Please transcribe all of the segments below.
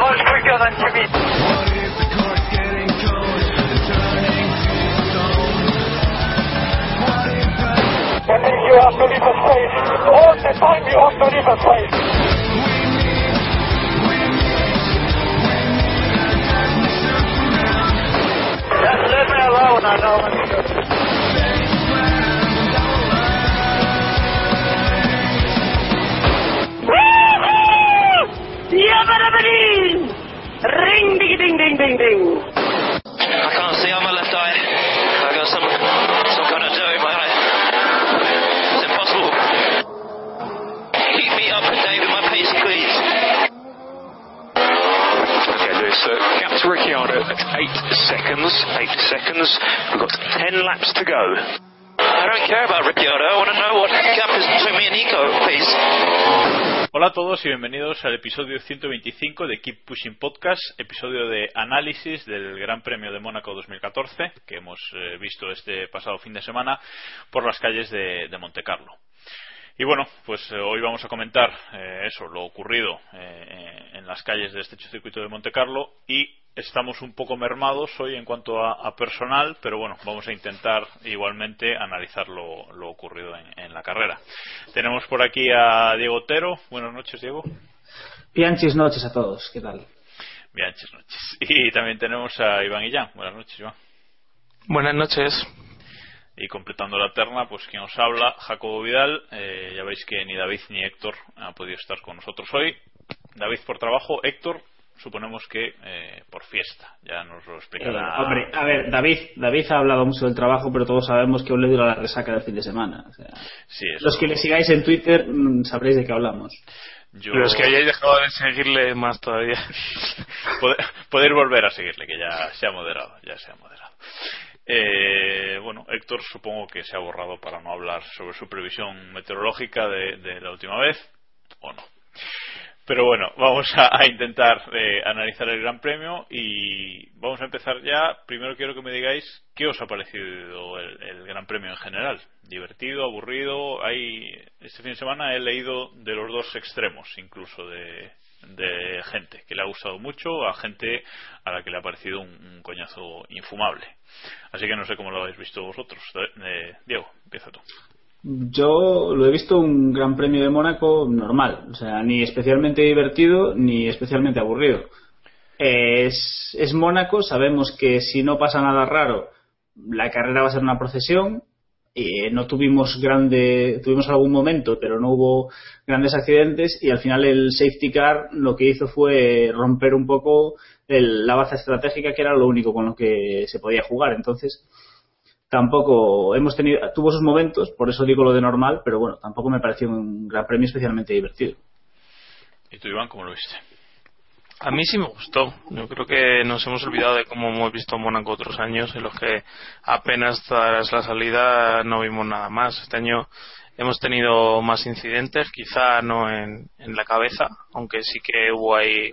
Much quicker than Jimmy. And then you have to leave a space. All the time you have to leave a space. Know what to do. Yabba-dabba-dee! Ring ding ding ding ding Ricciardo at 8 seconds. 8 seconds. We've got 10 laps to go. I don't care about Ricciardo. I want to know what gap is between me and Nico, please. Hola a todos y bienvenidos al episodio 125 de Keep Pushing Podcast, episodio de análisis del Gran Premio de Mónaco 2014 que hemos eh, visto este pasado fin de semana por las calles de, de Monte Carlo. Y bueno, pues eh, hoy vamos a comentar eh, eso, lo ocurrido eh, en las calles de este circuito de Monte Carlo y estamos un poco mermados hoy en cuanto a, a personal, pero bueno, vamos a intentar igualmente analizar lo, lo ocurrido en, en la carrera. Tenemos por aquí a Diego Otero. Buenas noches, Diego. Bianchis noches a todos, ¿qué tal? Bianches noches. Y también tenemos a Iván Illán. Buenas noches, Iván. Buenas noches. Y completando la terna, pues quien os habla, Jacobo Vidal. Eh, ya veis que ni David ni Héctor han podido estar con nosotros hoy. David por trabajo, Héctor suponemos que eh, por fiesta. Ya nos lo explicará. Eh, hombre, a ver, David, David ha hablado mucho del trabajo, pero todos sabemos que aún le dura la resaca del fin de semana. O sea, Sí, los que le sigáis en Twitter mm, sabréis de qué hablamos. Yo- Pero es que hayáis dejado de seguirle más todavía. poder, poder volver a seguirle, que ya se ha moderado, ya se ha moderado. Eh, bueno, Héctor supongo que se ha borrado para no hablar sobre su previsión meteorológica de, de la última vez, o no. Pero bueno, vamos a, intentar eh, analizar el Gran Premio y vamos a empezar ya. Primero quiero que me digáis qué os ha parecido el, el Gran Premio en general. Divertido, aburrido. Hay este fin de semana he leído de los dos extremos, incluso de, de gente que le ha gustado mucho a gente a la que le ha parecido un, coñazo infumable. Así que no sé cómo lo habéis visto vosotros. Eh, Diego, empieza tú. Yo lo he visto un gran premio de Mónaco normal, o sea, ni especialmente divertido ni especialmente aburrido. Es, es Mónaco, sabemos que si no pasa nada raro, la carrera va a ser una procesión. Eh, no tuvimos grande, tuvimos algún momento, pero no hubo grandes accidentes y al final el safety car lo que hizo fue romper un poco el- la base estratégica que era lo único con lo que se podía jugar. Entonces, tampoco hemos tenido tuvo sus momentos por eso digo lo de normal pero bueno tampoco me pareció un gran premio especialmente divertido ¿Y tú, Iván, cómo lo viste? A mí sí me gustó. Yo creo que nos hemos olvidado de cómo hemos visto Mónaco otros años, en los que apenas tras la salida no vimos nada más. Este año hemos tenido más incidentes, quizá no en, en la cabeza, aunque sí que hubo ahí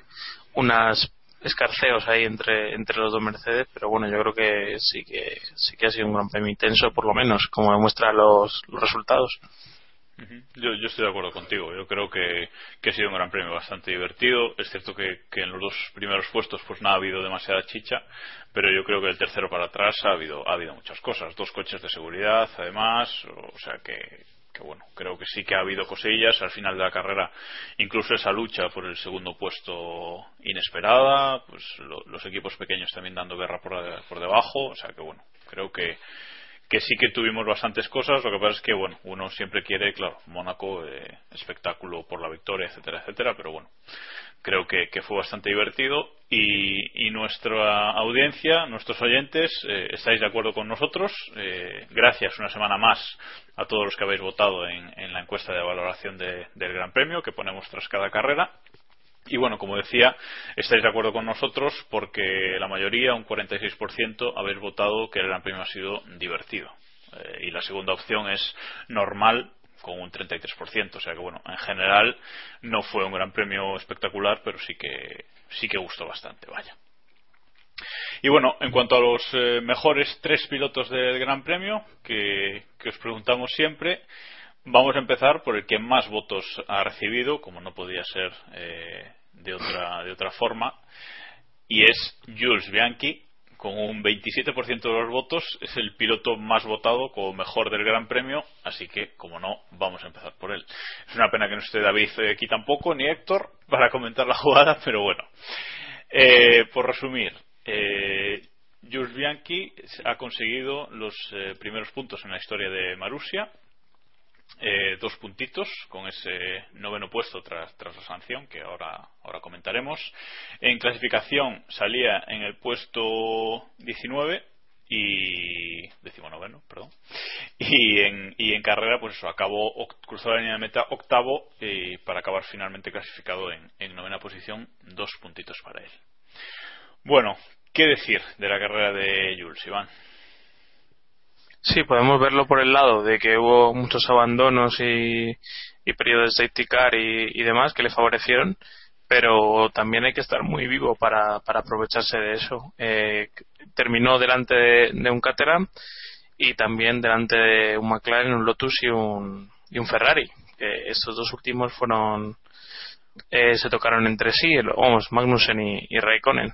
unas escarceos ahí entre, entre los dos Mercedes, pero bueno, yo creo que sí que sí que ha sido un gran premio intenso, por lo menos, como demuestran los, los resultados. Yo, yo, estoy de acuerdo contigo. Yo creo que, que, ha sido un gran premio bastante divertido. Es cierto que, que, en los dos primeros puestos pues no ha habido demasiada chicha, pero yo creo que el tercero para atrás ha habido, ha habido muchas cosas. Dos coches de seguridad, además. O sea que, que bueno, creo que sí que ha habido cosillas al final de la carrera, incluso esa lucha por el segundo puesto inesperada, pues lo, los equipos pequeños también dando guerra por, por debajo, o sea que bueno, creo que que sí que tuvimos bastantes cosas, lo que pasa es que, bueno, uno siempre quiere, claro, Mónaco, eh, espectáculo por la victoria, etcétera, etcétera, pero bueno, creo que, fue bastante divertido y, y, nuestra audiencia, nuestros oyentes, eh, estáis de acuerdo con nosotros. Eh, gracias una semana más a todos los que habéis votado en, en la encuesta de valoración de, del Gran Premio que ponemos tras cada carrera. Y bueno, como decía, estáis de acuerdo con nosotros porque la mayoría, un 46%, habéis votado que el Gran Premio ha sido divertido. Eh, y la segunda opción es normal con un 33%. O sea que bueno, en general no fue un Gran Premio espectacular, pero sí que, sí que gustó bastante, vaya. Y bueno, en cuanto a los eh, mejores tres pilotos del Gran Premio, que, que os preguntamos siempre, Vamos a empezar por el que más votos ha recibido, como no podía ser eh, de, otra, de otra forma, y es Jules Bianchi, con un 27% de los votos, es el piloto más votado como mejor del Gran Premio, así que, como no, vamos a empezar por él. Es una pena que no esté David aquí tampoco, ni Héctor, para comentar la jugada, pero bueno. Eh, por resumir, eh, Jules Bianchi ha conseguido los eh, primeros puntos en la historia de Marusia, eh, dos puntitos con ese noveno puesto tras, tras la sanción que ahora, ahora comentaremos. En clasificación salía en el puesto 19 y decimonoveno, perdón. Y en, y en carrera, pues eso, acabó, cruzó la línea de meta octavo y para acabar finalmente clasificado en, en novena posición, dos puntitos para él. Bueno, ¿qué decir de la carrera de Jules, Iván? Sí, podemos verlo por el lado de que hubo muchos abandonos y, y periodos de safety y, demás que le favorecieron, pero también hay que estar muy vivo para, para aprovecharse de eso. Eh, terminó delante de, un Caterham y también delante de un McLaren, un Lotus y un, y un Ferrari. Eh, estos dos últimos fueron eh, se tocaron entre sí, vamos, Magnussen y, y Raikkonen.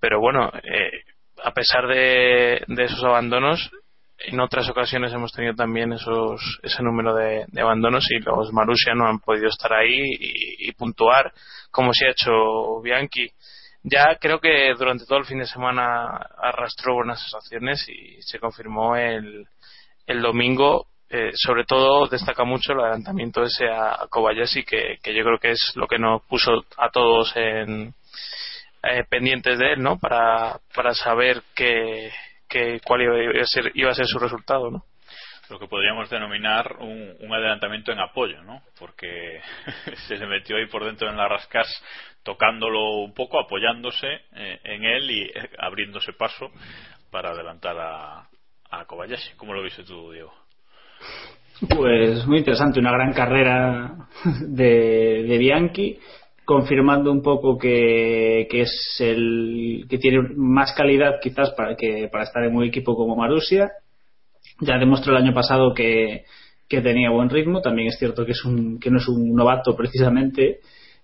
Pero bueno, eh, a pesar de, de esos abandonos, en otras ocasiones hemos tenido también esos, ese número de, de abandonos y los Marussia no han podido estar ahí y, puntuar como se ha hecho Bianchi. Ya creo que durante todo el fin de semana arrastró buenas sensaciones y se confirmó el, el domingo. Eh, sobre todo destaca mucho el adelantamiento ese a, Kobayashi que, que yo creo que es lo que nos puso a todos en, eh, pendientes de él, ¿no? Para, para saber que, que cuál iba a ser, iba a ser su resultado, ¿no? Lo que podríamos denominar un, un adelantamiento en apoyo, ¿no? Porque se le metió ahí por dentro en la rascas tocándolo un poco, apoyándose eh, en él y eh, abriéndose paso para adelantar a, a Kobayashi. ¿Cómo lo viste tú, Diego? Pues muy interesante, una gran carrera de, de Bianchi confirmando un poco que, es el que tiene más calidad quizás para que para estar en un equipo como Marusia ya demostró el año pasado que, que tenía buen ritmo. También es cierto que es un que no es un novato precisamente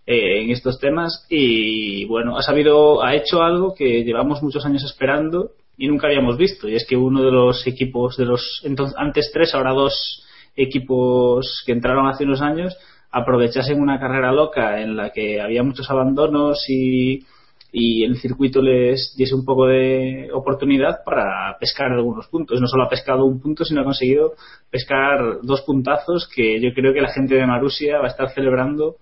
eh, en estos temas. Y bueno ha sabido ha hecho algo que llevamos muchos años esperando y nunca habíamos visto. Y es que uno de los equipos de los entonces antes tres ahora dos equipos que entraron hace unos años aprovechasen una carrera loca en la que había muchos abandonos y, y el circuito les diese un poco de oportunidad para pescar algunos puntos. No solo ha pescado un punto, sino ha conseguido pescar dos puntazos que yo creo que la gente de Marusia va a estar celebrando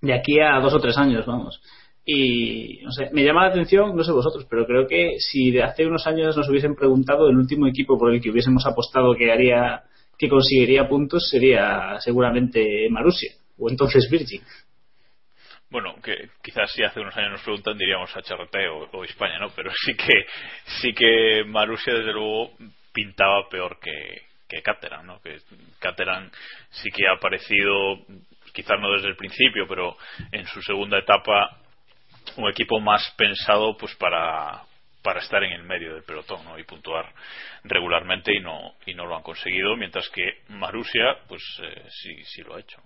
de aquí a dos o tres años, vamos. Y no sé, me llama la atención, no sé vosotros, pero creo que si de hace unos años nos hubiesen preguntado el último equipo por el que hubiésemos apostado que haría que conseguiría puntos sería seguramente Marusia o entonces Virgin. Bueno, que quizás si hace unos años nos preguntan diríamos HRT o, o España, ¿no? Pero sí que sí que Marusia desde luego pintaba peor que, que Caterham, ¿no? Que Caterham sí que ha aparecido, quizás no desde el principio, pero en su segunda etapa un equipo más pensado pues para para estar en el medio del pelotón ¿no? y puntuar regularmente y no y no lo han conseguido mientras que Marusia pues eh, sí sí lo ha hecho.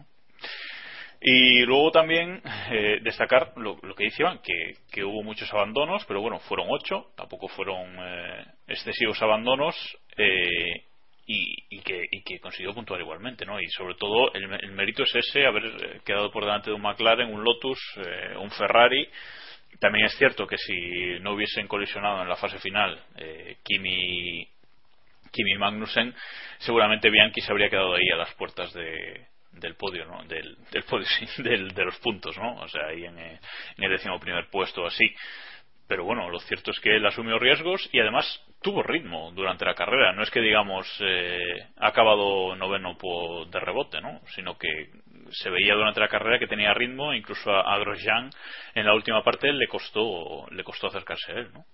Y luego también eh, destacar lo, que decían, que, que, hubo muchos abandonos, pero bueno, fueron ocho, tampoco fueron eh, excesivos abandonos eh, y, y, que, y, que, consiguió puntuar igualmente, ¿no? Y sobre todo el, el, mérito es ese, haber quedado por delante de un McLaren, un Lotus, eh, un Ferrari. También es cierto que si no hubiesen colisionado en la fase final eh, Kimi, Kimi Magnussen, seguramente Bianchi se habría quedado ahí a las puertas de, del podio, ¿no? Del, del podio, del, de los puntos, ¿no? O sea, ahí en, en el décimo primer puesto así. Pero bueno, lo cierto es que él asumió riesgos y además tuvo ritmo durante la carrera. No es que, digamos, eh, ha acabado noveno de rebote, ¿no? Sino que se veía durante la carrera que tenía ritmo. Incluso a, a Grosjean en la última parte le costó, le costó acercarse a él, ¿no?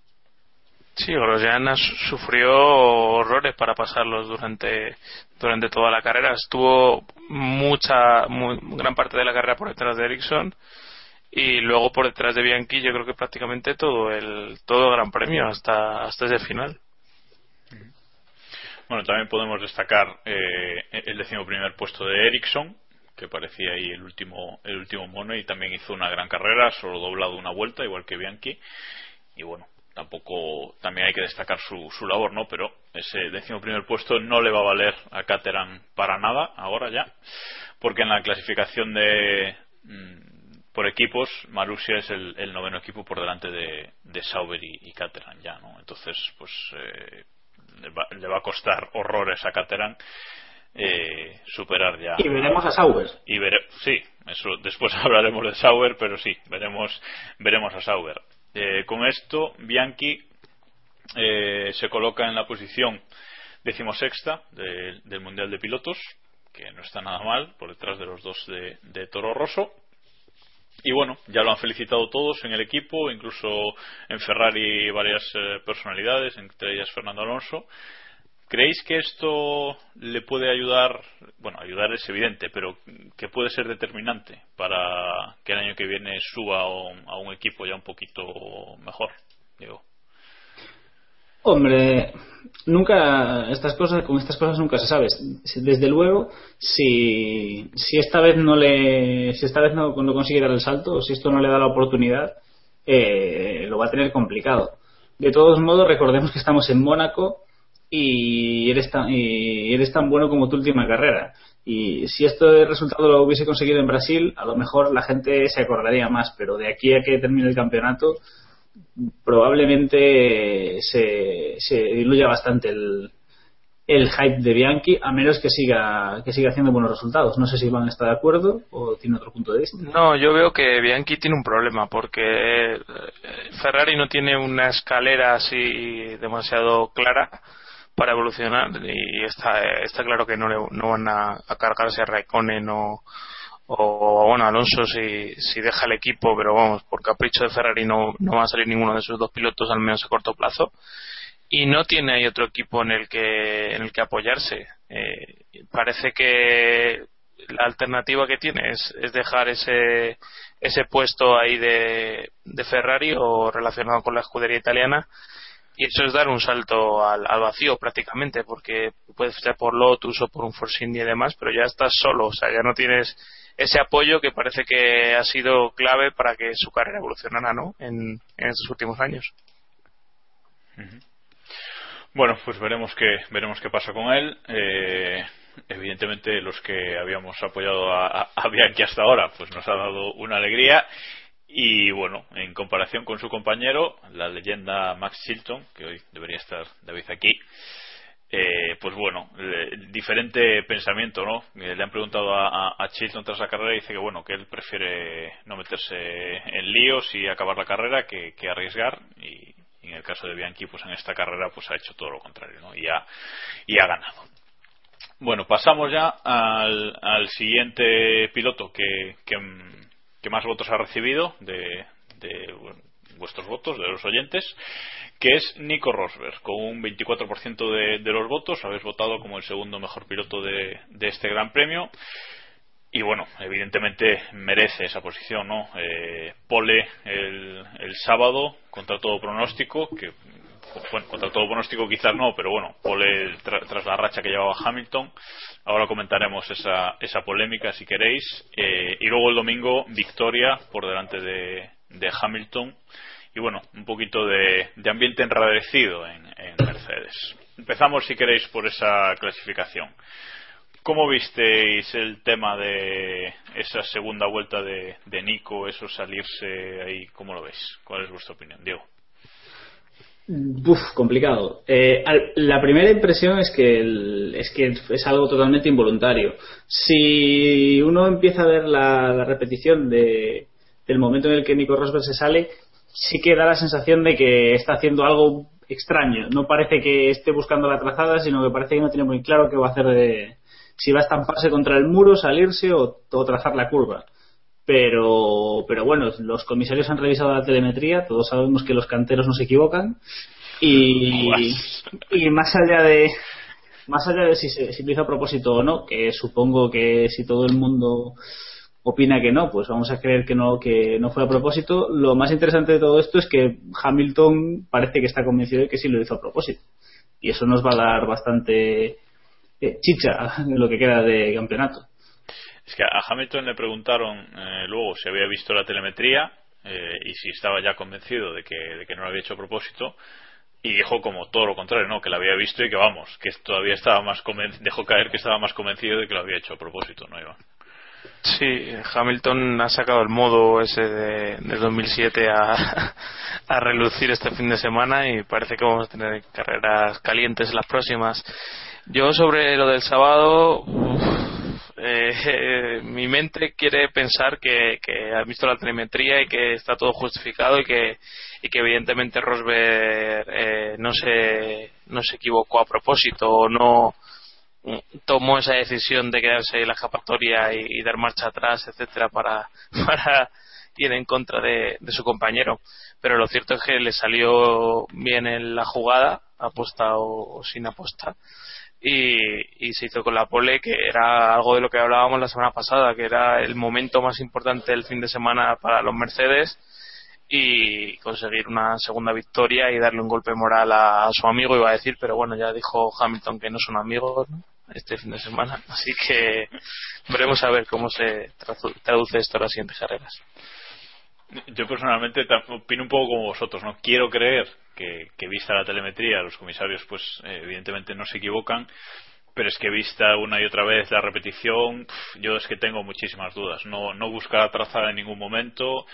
Sí, Grosjean sufrió horrores para pasarlos durante durante toda la carrera. Estuvo mucha muy, gran parte de la carrera por detrás de Ericsson y luego por detrás de Bianchi yo creo que prácticamente todo el todo el Gran Premio hasta hasta ese final. Bueno, también podemos destacar eh, el décimo primer puesto de Ericsson que parecía ahí el último el último mono y también hizo una gran carrera, solo doblado una vuelta igual que Bianchi y bueno tampoco también hay que destacar su, su labor, ¿no? Pero ese décimo primer puesto no le va a valer a Caterham para nada ahora ya, porque en la clasificación de mmm, por equipos Marussia es el, noveno equipo por delante de, de Sauber y, y ya, ¿no? Entonces, pues eh, le, va, le, va, a costar horrores a Caterham eh, superar ya. Y veremos a Sauber. Y vere, sí, eso después hablaremos de Sauber, pero sí, veremos veremos a Sauber. Eh, con esto, Bianchi eh, se coloca en la posición decimosexta de, del Mundial de Pilotos, que no está nada mal, por detrás de los dos de, de, Toro Rosso. Y bueno, ya lo han felicitado todos en el equipo, incluso en Ferrari varias eh, personalidades, entre ellas Fernando Alonso. ¿Creéis que esto le puede ayudar? Bueno, ayudar es evidente, pero que puede ser determinante para que el año que viene suba a un, a un equipo ya un poquito mejor, digo. Hombre, nunca estas cosas con estas cosas nunca se sabe. Desde luego, si si esta vez no le si esta vez no, consigue dar el salto, o si esto no le da la oportunidad, eh, lo va a tener complicado. De todos modos, recordemos que estamos en Mónaco y eres tan, y eres tan bueno como tu última carrera. Y si esto de resultado lo hubiese conseguido en Brasil, a lo mejor la gente se acordaría más, pero de aquí a que termine el campeonato, probablemente se, se diluya bastante el, el hype de Bianchi, a menos que siga que siga haciendo buenos resultados. No sé si a estar de acuerdo o tiene otro punto de vista. No, yo veo que Bianchi tiene un problema porque Ferrari no tiene una escalera así demasiado clara para evolucionar y está, está claro que no, le, no van a, a, cargarse a Raikkonen o, o bueno Alonso si, deja el equipo pero vamos por capricho de Ferrari no, no va a salir ninguno de esos dos pilotos al menos a corto plazo. Y no tiene ahí otro equipo en el que en el que apoyarse. Eh, parece que la alternativa que tiene es, es dejar ese ese puesto ahí de Ferrari o relacionado con la escudería italiana y eso es dar un salto al, al, vacío prácticamente porque puedes ser por Lotus o por un Force India y demás pero ya estás solo o sea ya no tienes ese apoyo que parece que ha sido clave para que su carrera evolucionara ¿no? en, estos últimos años. Bueno pues veremos qué veremos qué pasa con él. Eh, evidentemente los que habíamos apoyado a, a Bianchi hasta ahora pues nos ha dado una alegría y bueno, en comparación con su compañero, la leyenda Max Chilton, que hoy debería estar David aquí, eh, pues bueno, eh, diferente pensamiento, ¿no? Eh, le han preguntado a, Chilton tras la carrera y dice que bueno, que él prefiere no meterse en líos y acabar la carrera que, arriesgar y, en el caso de Bianchi, pues en esta carrera pues ha hecho todo lo contrario, ¿no? Y ha, y ha ganado. Bueno, pasamos ya al, al siguiente piloto que, que que más votos ha recibido de, de vuestros votos, de los oyentes, que es Nico Rosberg, con un 24% de, de, los votos. Habéis votado como el segundo mejor piloto de, de, este Gran Premio. y bueno, evidentemente merece esa posición, ¿no? Eh, pole el, el, sábado contra todo pronóstico, que bueno, contra todo pronóstico quizás no, pero bueno, pole tras la racha que llevaba Hamilton. Ahora comentaremos esa, esa polémica si queréis. Eh, y luego el domingo, victoria por delante de, de Hamilton. Y bueno, un poquito de, ambiente enrarecido en, en Mercedes. Empezamos, si queréis, por esa clasificación. ¿Cómo visteis el tema de esa segunda vuelta de Nico, eso salirse ahí? ¿Cómo lo veis? ¿Cuál es vuestra opinión, Diego? Uf, complicado. Eh, la primera impresión es que, el, es que es algo totalmente involuntario. Si uno empieza a ver la, la repetición de, del momento en el que Nico Rosberg se sale, sí que da la sensación de que está haciendo algo extraño. No parece que esté buscando la trazada, sino que parece que no tiene muy claro qué va a hacer de, si va a estamparse contra el muro, salirse o, trazar la curva. Pero, pero bueno, los comisarios han revisado la telemetría, todos sabemos que los canteros no se equivocan y, y más allá de más allá de si, se, lo hizo a propósito o no, que supongo que si todo el mundo opina que no, pues vamos a creer que no, que no fue a propósito. Lo más interesante de todo esto es que Hamilton parece que está convencido de que sí lo hizo a propósito. Y eso nos va a dar bastante eh, chicha en lo que queda de campeonato. Es que a Hamilton le preguntaron eh, luego si había visto la telemetría eh, y si estaba ya convencido de que, no lo había hecho a propósito y dijo como todo lo contrario, no, que lo había visto y que vamos, que todavía estaba más dejó caer que estaba más convencido de que lo había hecho a propósito, ¿no, Iván? Sí, Hamilton ha sacado el modo ese de, de 2007 a, a relucir este fin de semana y parece que vamos a tener carreras calientes las próximas. Yo sobre lo del sábado, eh, mi mente quiere pensar que, que, ha visto la telemetría y que está todo justificado y que, y que evidentemente Rosberg eh, no, se, no se equivocó a propósito o no tomó esa decisión de quedarse en la escapatoria y, dar marcha atrás, etcétera, para, para ir en contra de, su compañero. Pero lo cierto es que le salió bien en la jugada, aposta o, o sin aposta y, se hizo con la pole, que era algo de lo que hablábamos la semana pasada, que era el momento más importante del fin de semana para los Mercedes y conseguir una segunda victoria y darle un golpe moral a, su amigo, iba a decir, pero bueno, ya dijo Hamilton que no son amigos este fin de semana, así que veremos a ver cómo se traduce esto en las siguientes carreras. Yo personalmente opino un poco como vosotros, ¿no? Quiero creer que, que vista la telemetría, los comisarios, pues eh, evidentemente no se equivocan, pero es que vista una y otra vez la repetición, yo es que tengo muchísimas dudas. No, no busca la trazada en ningún momento,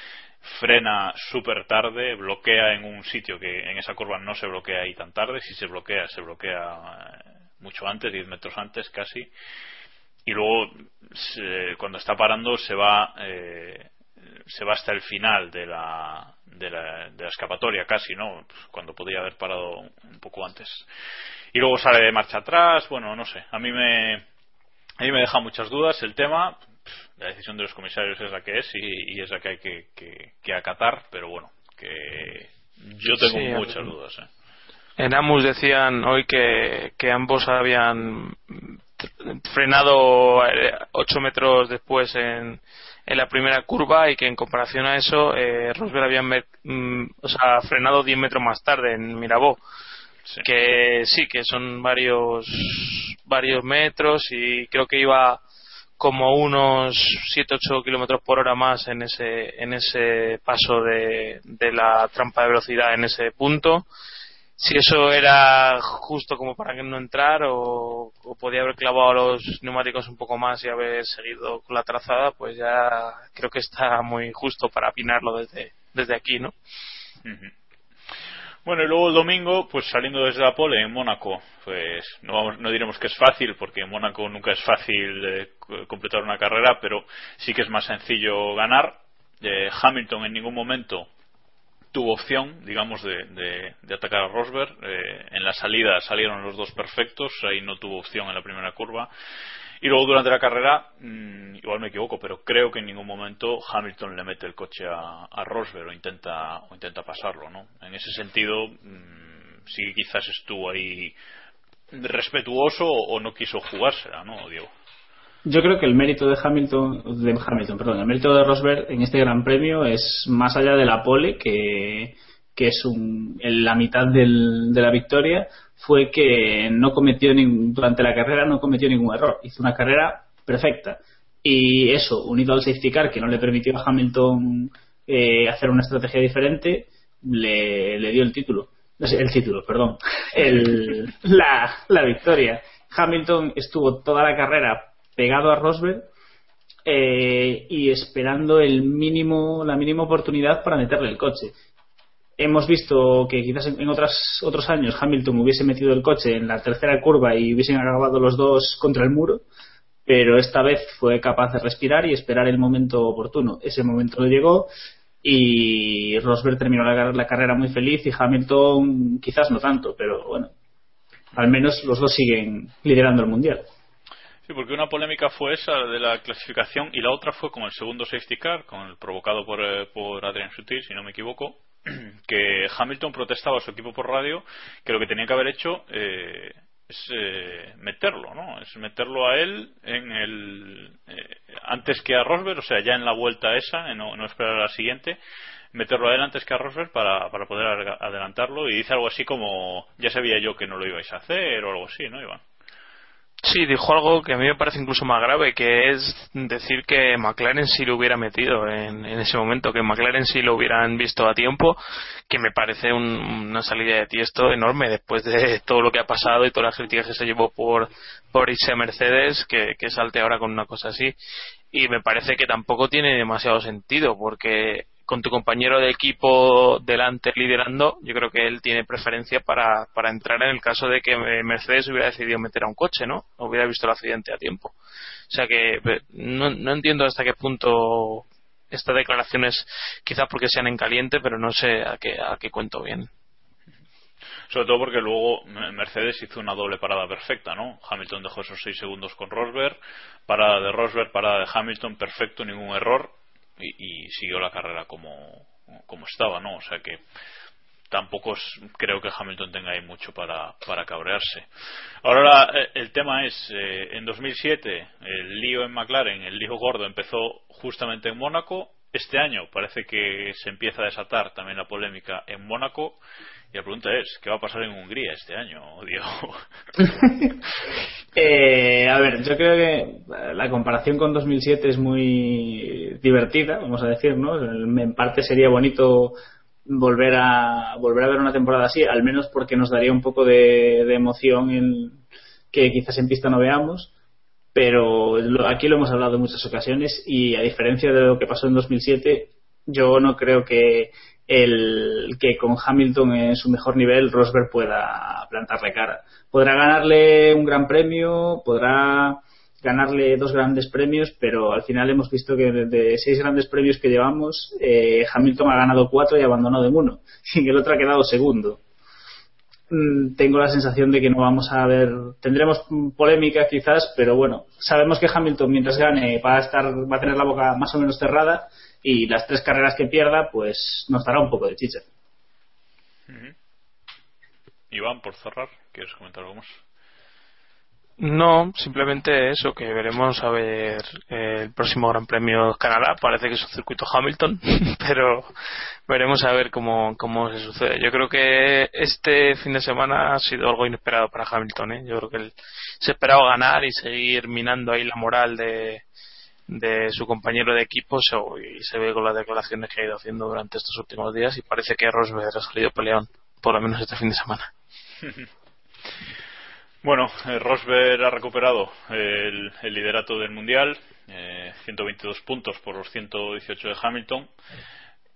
frena súper tarde, bloquea en un sitio que en esa curva no se bloquea ahí tan tarde, si se bloquea, se bloquea eh, mucho antes, 10 metros antes casi, y luego se, cuando está parando se va eh, se va hasta el final de la, de la, de la escapatoria casi, ¿no? Pues cuando podría haber parado un poco antes. Y luego sale de marcha atrás, bueno, no sé, a mí me, a mí me deja muchas dudas el tema. La decisión de los comisarios es la que es y, y es la que hay que, que, que, acatar, pero bueno, que yo tengo sí, muchas dudas. ¿eh? En Amus decían hoy que, que ambos habían frenado 8 metros después en, en la primera curva y que en comparación a eso eh, Rosberg había mm, o sea, frenado 10 metros más tarde en Mirabó sí. que sí que son varios varios metros y creo que iba como unos 7-8 kilómetros por hora más en ese en ese paso de, de la trampa de velocidad en ese punto si eso era justo como para que no entrar o, podía haber clavado los neumáticos un poco más y haber seguido con la trazada, pues ya creo que está muy justo para opinarlo desde, desde aquí, ¿no? Bueno, y luego el domingo, pues saliendo desde la pole en Mónaco, pues no, vamos, no diremos que es fácil, porque en Mónaco nunca es fácil eh, completar una carrera, pero sí que es más sencillo ganar. Eh, Hamilton en ningún momento tuvo opción, digamos, de, de, atacar a Rosberg. Eh, en la salida salieron los dos perfectos, ahí no tuvo opción en la primera curva. Y luego durante la carrera, mmm, igual me equivoco, pero creo que en ningún momento Hamilton le mete el coche a, a Rosberg o intenta, o intenta pasarlo, ¿no? En ese sentido, mmm, sí quizás estuvo ahí respetuoso o no quiso jugársela, ¿no, Diego? Yo creo que el mérito de Hamilton, de Hamilton, perdón, el mérito de Rosberg en este Gran Premio es más allá de la pole, que, es un, en la mitad del, de la victoria, fue que no cometió ningún, durante la carrera no cometió ningún error. Hizo una carrera perfecta. Y eso, unido al safety car, que no le permitió a Hamilton eh, hacer una estrategia diferente, le, le dio el título. El título, perdón. El, la, la victoria. Hamilton estuvo toda la carrera pegado a Rosberg eh, y esperando el mínimo, la mínima oportunidad para meterle el coche. Hemos visto que quizás en otras, otros años Hamilton hubiese metido el coche en la tercera curva y hubiesen acabado los dos contra el muro, pero esta vez fue capaz de respirar y esperar el momento oportuno. Ese momento llegó y Rosberg terminó la, la carrera muy feliz y Hamilton quizás no tanto, pero bueno, al menos los dos siguen liderando el mundial. Sí, porque una polémica fue esa de la clasificación y la otra fue con el segundo safety car, con el provocado por, eh, por Adrian Sutil, si no me equivoco, que Hamilton protestaba a su equipo por radio que lo que tenía que haber hecho eh, es eh, meterlo, ¿no? Es meterlo a él en el eh, antes que a Rosberg, o sea, ya en la vuelta esa, no, esperar a la siguiente, meterlo a él antes que a Rosberg para, para poder adelantarlo y dice algo así como ya sabía yo que no lo ibais a hacer o algo así, ¿no, Iván? Sí, dijo algo que a mí me parece incluso más grave, que es decir que McLaren sí lo hubiera metido en, ese momento, que McLaren sí lo hubieran visto a tiempo, que me parece una salida de tiesto enorme después de todo lo que ha pasado y todas las críticas que se llevó por, por irse a Mercedes, que, que salte ahora con una cosa así. Y me parece que tampoco tiene demasiado sentido, porque con tu compañero de equipo delante liderando, yo creo que él tiene preferencia para, para entrar en el caso de que Mercedes hubiera decidido meter a un coche, ¿no? hubiera visto el accidente a tiempo. O sea que no, no entiendo hasta qué punto estas declaraciones, quizás porque sean en caliente, pero no sé a qué, a qué cuento bien. Sobre todo porque luego Mercedes hizo una doble parada perfecta, ¿no? Hamilton dejó esos seis segundos con Rosberg, parada de Rosberg, parada de Hamilton, perfecto, ningún error y, siguió la carrera como, como estaba, ¿no? O sea que tampoco creo que Hamilton tenga ahí mucho para, para cabrearse. Ahora eh, el tema es, eh, en 2007 el lío en McLaren, el lío gordo empezó justamente en Mónaco. Este año parece que se empieza a desatar también la polémica en Mónaco. Y la pregunta es, ¿qué va a pasar en Hungría este año, Diego? Eh, a ver, yo creo que la comparación con 2007 es muy divertida, vamos a decir, ¿no? En parte sería bonito volver a volver a ver una temporada así, al menos porque nos daría un poco de, emoción en, que quizás en pista no veamos. Pero aquí lo hemos hablado en muchas ocasiones y a diferencia de lo que pasó en 2007, yo no creo que el que con Hamilton en su mejor nivel Rosberg pueda plantarle cara. Podrá ganarle un gran premio, podrá ganarle dos grandes premios, pero al final hemos visto que de, seis grandes premios que llevamos, eh, Hamilton ha ganado cuatro y abandonado en uno, y el otro ha quedado segundo. Mm, tengo la sensación de que no vamos a ver, tendremos polémica quizás, pero bueno, sabemos que Hamilton mientras gane va a estar, va a tener la boca más o menos cerrada y las tres carreras que pierda, pues nos dará un poco de chicha. Iván, por cerrar, ¿quieres comentar algo más? No, simplemente eso, que veremos a ver el próximo Gran Premio de Canadá. Parece que es un circuito Hamilton, pero veremos a ver cómo, cómo se sucede. Yo creo que este fin de semana ha sido algo inesperado para Hamilton. ¿eh? Yo creo que él se esperaba ganar y seguir minando ahí la moral de, de su compañero de equipo y se ve con las declaraciones que ha ido haciendo durante estos últimos días y parece que Rosberg ha salido peleón por lo menos este fin de semana. Bueno eh, Rosberg ha recuperado el, liderato del mundial 122 eh, puntos por los 118 de Hamilton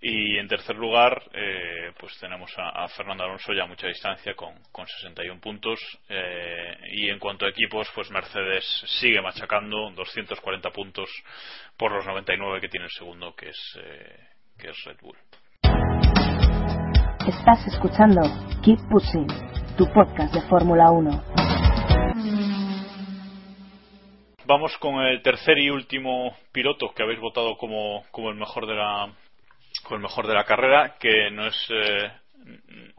y en tercer lugar, eh, pues tenemos a, Fernando Alonso ya a mucha distancia con, con 61 puntos. Eh, y en cuanto a equipos, pues Mercedes sigue machacando 240 puntos por los 99 que tiene el segundo, que es, eh, que es Red Bull. Estás escuchando Keep Pushing, tu podcast de Fórmula 1. Vamos con el tercer y último piloto que habéis votado como, como el mejor de la, con el mejor de la carrera, que no es, eh,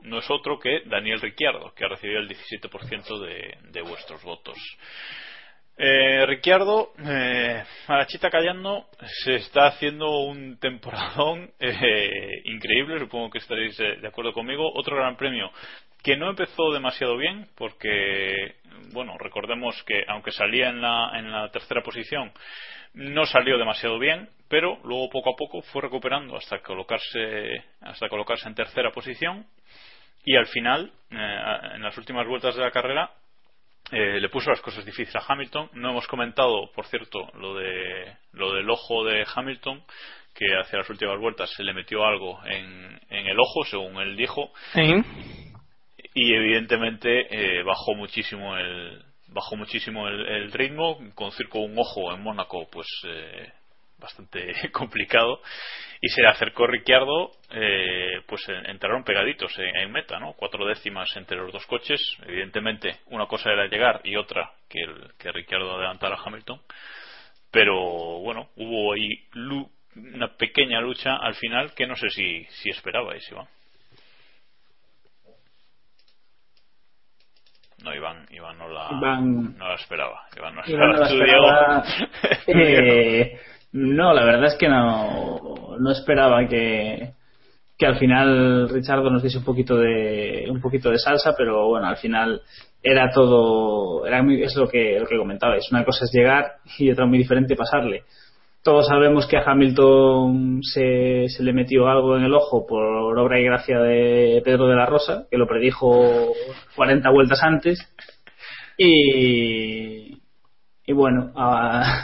no es otro que Daniel Ricciardo, que ha recibido el 17% de, de vuestros votos. Eh, Ricciardo, eh, a callando, se está haciendo un temporadón eh, increíble, supongo que estaréis eh, de acuerdo conmigo. Otro gran premio que no empezó demasiado bien, porque, bueno, recordemos que aunque salía en la, en la tercera posición, no salió demasiado bien, pero luego poco a poco fue recuperando hasta colocarse, hasta colocarse en tercera posición y al final, eh, en las últimas vueltas de la carrera, eh, le puso las cosas difíciles a Hamilton. No hemos comentado, por cierto, lo, de, lo del ojo de Hamilton, que hacia las últimas vueltas se le metió algo en, en el ojo, según él dijo. Y evidentemente eh, bajó muchísimo el bajó muchísimo el, ritmo, con circo un ojo en Mónaco, pues eh, bastante complicado y se acercó Ricciardo eh, pues entraron pegaditos en, en, meta ¿no? cuatro décimas entre los dos coches evidentemente una cosa era llegar y otra que, el, que Ricciardo adelantara a Hamilton pero bueno hubo ahí una pequeña lucha al final que no sé si, si esperabais Iván no Iván Iván no la, Iván, no la esperaba Iván no, Iván no la esperaba eh, no, la verdad es que no, no esperaba que, que al final Richardo nos diese un poquito de un poquito de salsa, pero bueno, al final era todo, era muy, es lo que, lo que comentabais. Una cosa es llegar y otra muy diferente pasarle. Todos sabemos que a Hamilton se, se le metió algo en el ojo por obra y gracia de Pedro de la Rosa, que lo predijo 40 vueltas antes. Y, y bueno,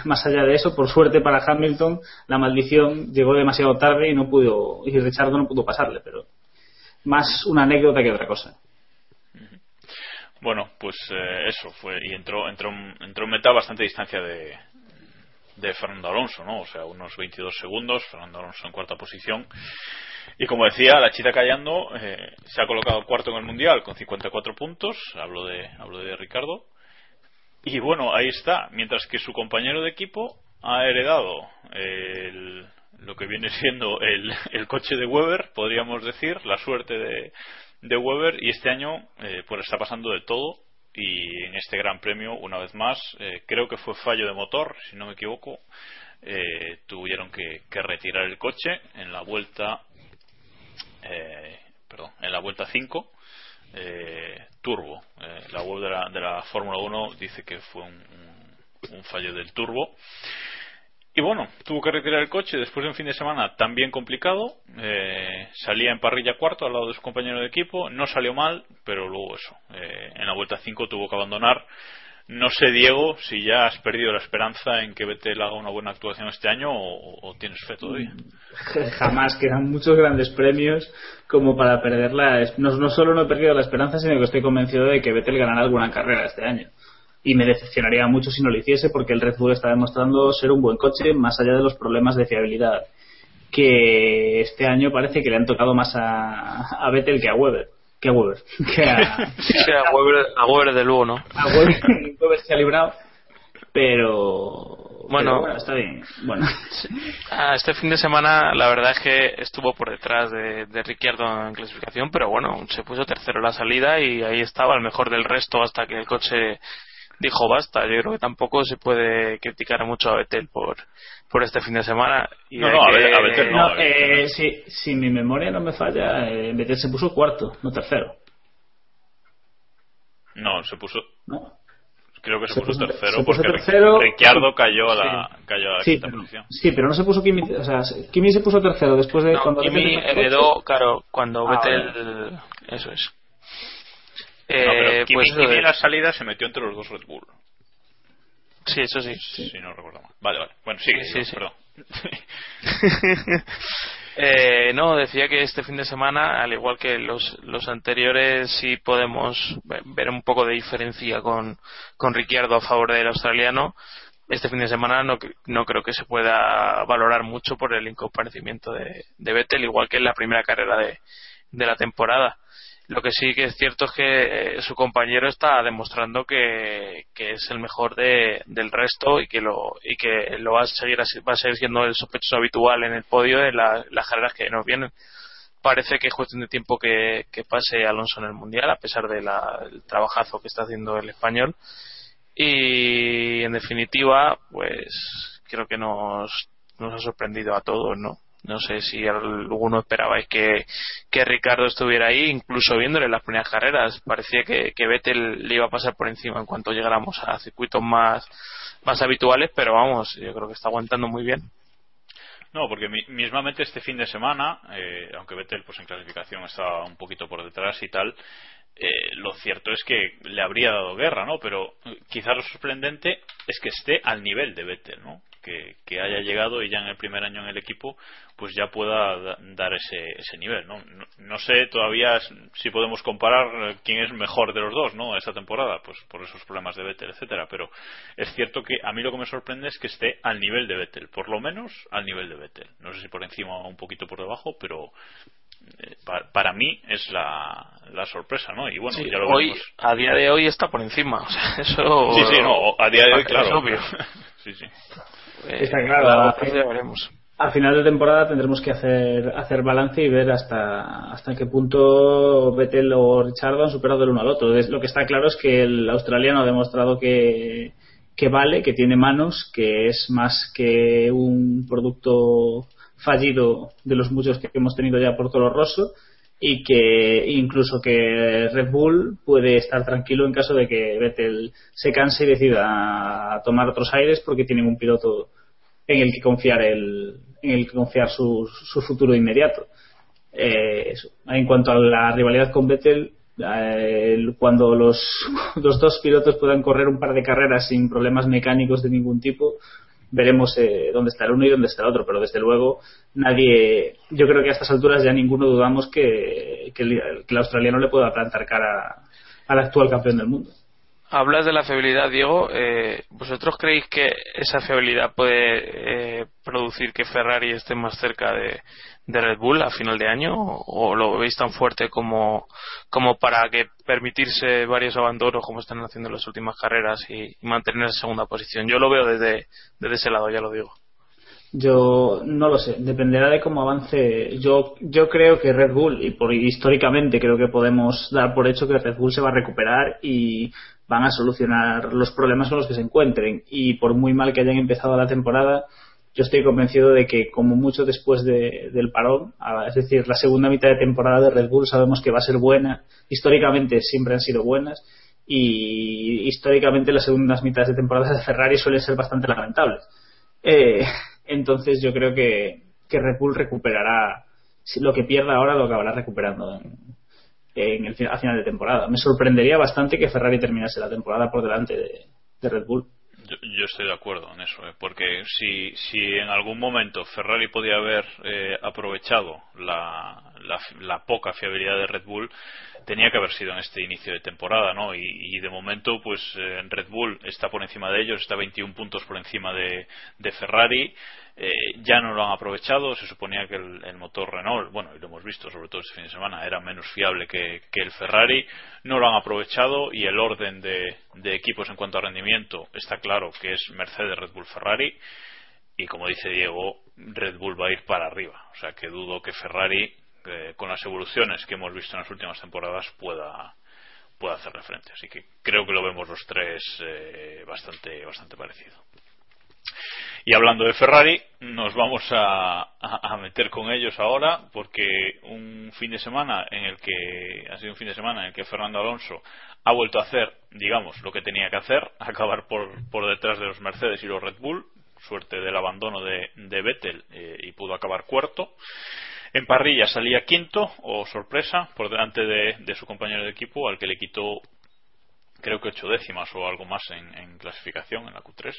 más allá de eso, por suerte para Hamilton, la maldición llegó demasiado tarde y no pudo, y Richardo no pudo pasarle, pero más una anécdota que otra cosa. Bueno, pues eh, eso fue, y entró, entró, entró en meta bastante distancia de, de Fernando Alonso, ¿no? O sea, unos 22 segundos, Fernando Alonso en cuarta posición. Y como decía, la chita callando eh, se ha colocado cuarto en el mundial con 54 puntos. Hablo de, hablo de Ricardo. Y bueno, ahí está. Mientras que su compañero de equipo ha heredado el, lo que viene siendo el, el, coche de Weber, podríamos decir, la suerte de, de Weber, y este año eh, pues está pasando de todo. Y en este Gran Premio, una vez más, eh, creo que fue fallo de motor, si no me equivoco, eh, tuvieron que, que, retirar el coche en la vuelta, eh, perdón, en la vuelta 5 eh, turbo. Eh, la web de la, la Fórmula 1 dice que fue un, fallo del turbo. Y bueno, tuvo que retirar el coche después de un fin de semana también complicado. Eh, salía en parrilla cuarto al lado de su compañero de equipo. No salió mal, pero luego eso. Eh, en la vuelta 5 tuvo que abandonar. No sé, Diego, si ya has perdido la esperanza en que Vettel haga una buena actuación este año o, tienes fe todavía. Jamás, quedan muchos grandes premios como para perderla. No, no solo no he perdido la esperanza, sino que estoy convencido de que Vettel ganará alguna carrera este año. Y me decepcionaría mucho si no lo hiciese porque el Red Bull está demostrando ser un buen coche más allá de los problemas de fiabilidad que este año parece que le han tocado más a, a Vettel que a Weber que a Weber. Que a, sí, a, Weber, a Weber de luego, ¿no? A Weber, Weber se ha librado, pero. Bueno, pero bueno está bien. Bueno. Este fin de semana, la verdad es que estuvo por detrás de, de Ricciardo en clasificación, pero bueno, se puso tercero en la salida y ahí estaba el mejor del resto hasta que el coche dijo basta. Yo creo que tampoco se puede criticar mucho a Vettel por, por este fin de semana. Y no, no, que... a Vettel no. no a Vettel. Eh, si, si, mi memoria no me falla, eh, Vettel se puso cuarto, no tercero. No, se puso. No. Creo que se, se puso, puso, tercero se porque puso tercero, Ricciardo cayó a la, sí. cayó a la sí, quinta pero, posición. Sí, pero no se puso Kimi. O sea, Kimi se puso tercero después de. No, cuando Kimi heredó, claro, cuando ah, Vettel. Vale. Eso es. Eh, no, pero Kimi, pues, Kimi en la salida se metió entre los dos Red Bull. Sí, eso sí. Sí no recuerdo mal. Vale, vale. Bueno, sigue, sí, sí, sí. perdón. eh, no, decía que este fin de semana, al igual que los, los anteriores, sí podemos ver un poco de diferencia con, con Ricciardo a favor del australiano. Este fin de semana no, no creo que se pueda valorar mucho por el incomparecimiento de, de Vettel, igual que en la primera carrera de, de la temporada. Lo que sí que es cierto es que eh, su compañero está demostrando que, es el mejor de, del resto y que lo y que lo va a seguir va a seguir siendo el sospechoso habitual en el podio de la, las carreras que nos vienen. Parece que es cuestión de tiempo que, pase Alonso en el mundial a pesar del trabajazo que está haciendo el español y en definitiva, pues creo que nos, nos ha sorprendido a todos, ¿no? No sé si alguno esperabais que, que Ricardo estuviera ahí, incluso viéndole las primeras carreras. Parecía que, que Vettel le iba a pasar por encima en cuanto llegáramos a circuitos más, más habituales, pero vamos, yo creo que está aguantando muy bien. No, porque mismamente este fin de semana, eh, aunque Vettel pues en clasificación estaba un poquito por detrás y tal, eh, lo cierto es que le habría dado guerra, ¿no? Pero eh, quizás lo sorprendente es que esté al nivel de Vettel, ¿no? Que, haya llegado y ya en el primer año en el equipo pues ya pueda dar ese, ese nivel ¿no? ¿no? sé todavía si podemos comparar eh, quién es mejor de los dos ¿no? esta temporada pues por esos problemas de Vettel etcétera pero es cierto que a mí lo que me sorprende es que esté al nivel de Vettel por lo menos al nivel de Vettel no sé si por encima o un poquito por debajo pero eh, para, mí es la, la, sorpresa, ¿no? Y bueno, ya lo hoy, a día de hoy está por encima, o sea, eso. Sí, sí, no, a día de hoy, claro. obvio. sí, sí. Eh, está claro. Al final de temporada tendremos que hacer hacer balance y ver hasta hasta qué punto Vettel o Richard han superado el uno al otro. Lo que está claro es que el australiano ha demostrado que, que vale, que tiene manos, que es más que un producto fallido de los muchos que hemos tenido ya por Toro Rosso y que incluso que Red Bull puede estar tranquilo en caso de que Vettel se canse y decida tomar otros aires porque tienen un piloto en el que confiar el, en el que confiar su, su futuro inmediato. Eh, en cuanto a la rivalidad con Vettel, eh, cuando los, los dos pilotos puedan correr un par de carreras sin problemas mecánicos de ningún tipo, veremos eh, dónde está el uno y dónde está el otro, pero desde luego nadie, yo creo que a estas alturas ya ninguno dudamos que, que, el, australiano le pueda plantar cara al actual campeón del mundo. Hablas de la fiabilidad, Diego. Eh, ¿Vosotros creéis que esa fiabilidad puede eh, producir que Ferrari esté más cerca de, Red Bull a final de año o lo veis tan fuerte como, como para que permitirse varios abandonos como están haciendo en las últimas carreras y, mantener esa segunda posición? Yo lo veo desde, desde ese lado, ya lo digo. Yo no lo sé, dependerá de cómo avance. Yo, yo creo que Red Bull, y por históricamente creo que podemos dar por hecho que Red Bull se va a recuperar y van a solucionar los problemas con los que se encuentren. Y por muy mal que hayan empezado la temporada, yo estoy convencido de que como mucho después del parón, es decir, la segunda mitad de temporada de Red Bull sabemos que va a ser buena, históricamente siempre han sido buenas y históricamente las segundas mitades de temporada de Ferrari suelen ser bastante lamentables. Eh, entonces yo creo que, que Red Bull recuperará lo que pierda ahora lo acabará recuperando en, el, a final de temporada. Me sorprendería bastante que Ferrari terminase la temporada por delante de Red Bull. Yo, estoy de acuerdo en eso, ¿eh? porque si, si en algún momento Ferrari podía haber eh, aprovechado la, la, poca fiabilidad de Red Bull, tenía que haber sido en este inicio de temporada, ¿no? Y, de momento, pues eh, Red Bull está por encima de ellos, está 21 puntos por encima de Ferrari. Eh, ya no lo han aprovechado. Se suponía que el, motor Renault, bueno, y lo hemos visto sobre todo este fin de semana, era menos fiable que, el Ferrari. No lo han aprovechado y el orden de, equipos en cuanto a rendimiento está claro que es Mercedes, Red Bull, Ferrari. Y como dice Diego, Red Bull va a ir para arriba. O sea que dudo que Ferrari, eh, con las evoluciones que hemos visto en las últimas temporadas, pueda, pueda hacerle frente. Así que creo que lo vemos los tres eh, bastante, bastante parecido. Y hablando de Ferrari, nos vamos a, meter con ellos ahora, porque un fin de semana en el que ha sido un fin de semana en el que Fernando Alonso ha vuelto a hacer, digamos, lo que tenía que hacer, acabar por, por detrás de los Mercedes y los Red Bull, suerte del abandono de, de Vettel eh, y pudo acabar cuarto. En parrilla salía quinto, o sorpresa, por delante de, su compañero de equipo, al que le quitó creo que ocho décimas o algo más en, en clasificación en la Q3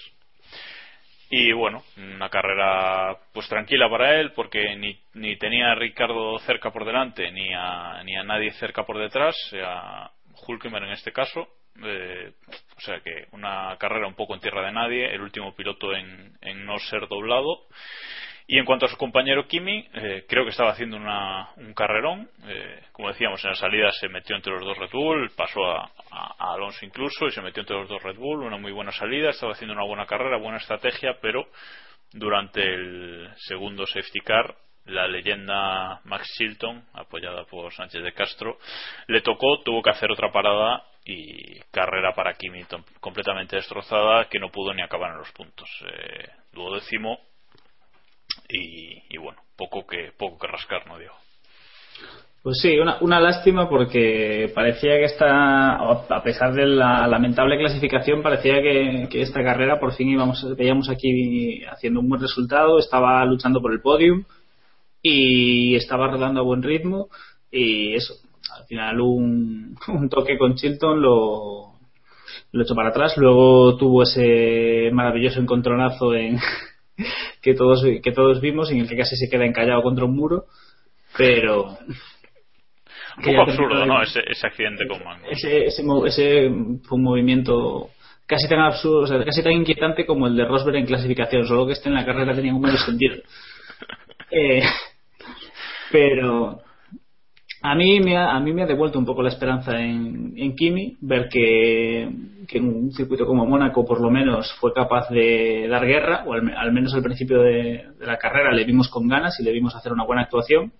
y bueno, una carrera pues tranquila para él porque ni, ni tenía a Ricardo cerca por delante ni a, ni a nadie cerca por detrás, a Hulkemer en este caso. Eh, o sea que una carrera un poco en tierra de nadie, el último piloto en, en no ser doblado y en cuanto a su compañero Kimi, eh, creo que estaba haciendo un carrerón. Eh, como decíamos, en la salida se metió entre los dos Red Bull, pasó a, Alonso incluso y se metió entre los dos Red Bull. Una muy buena salida, estaba haciendo una buena carrera, buena estrategia, pero durante el segundo safety car la leyenda Max Chilton, apoyada por Sánchez de Castro, le tocó, tuvo que hacer otra parada y carrera para Kimi completamente destrozada que no pudo ni acabar en los puntos. Eh, duodécimo y, bueno, poco que, poco que rascar, ¿no, Diego? Pues sí, una, una lástima porque parecía que esta, a pesar de la lamentable clasificación, parecía que, que, esta carrera por fin íbamos, veíamos aquí haciendo un buen resultado, estaba luchando por el podium y estaba rodando a buen ritmo y eso, al final un, un toque con Chilton lo, lo echó para atrás, luego tuvo ese maravilloso encontronazo en que todos que todos vimos en el que casi se queda encallado contra un muro pero un poco absurdo, ¿no? Ese, ese accidente con Mango. Ese, ese, ese, fue un movimiento casi tan absurdo, o sea, casi tan inquietante como el de Rosberg en clasificación, solo que este en la carrera tenía un menos sentido. eh, pero a mí me ha, a me ha devuelto un poco la esperanza en, Kimi, ver que, en un circuito como Mónaco por lo menos fue capaz de dar guerra, o al, menos al principio de, de la carrera le vimos con ganas y le vimos hacer una buena actuación.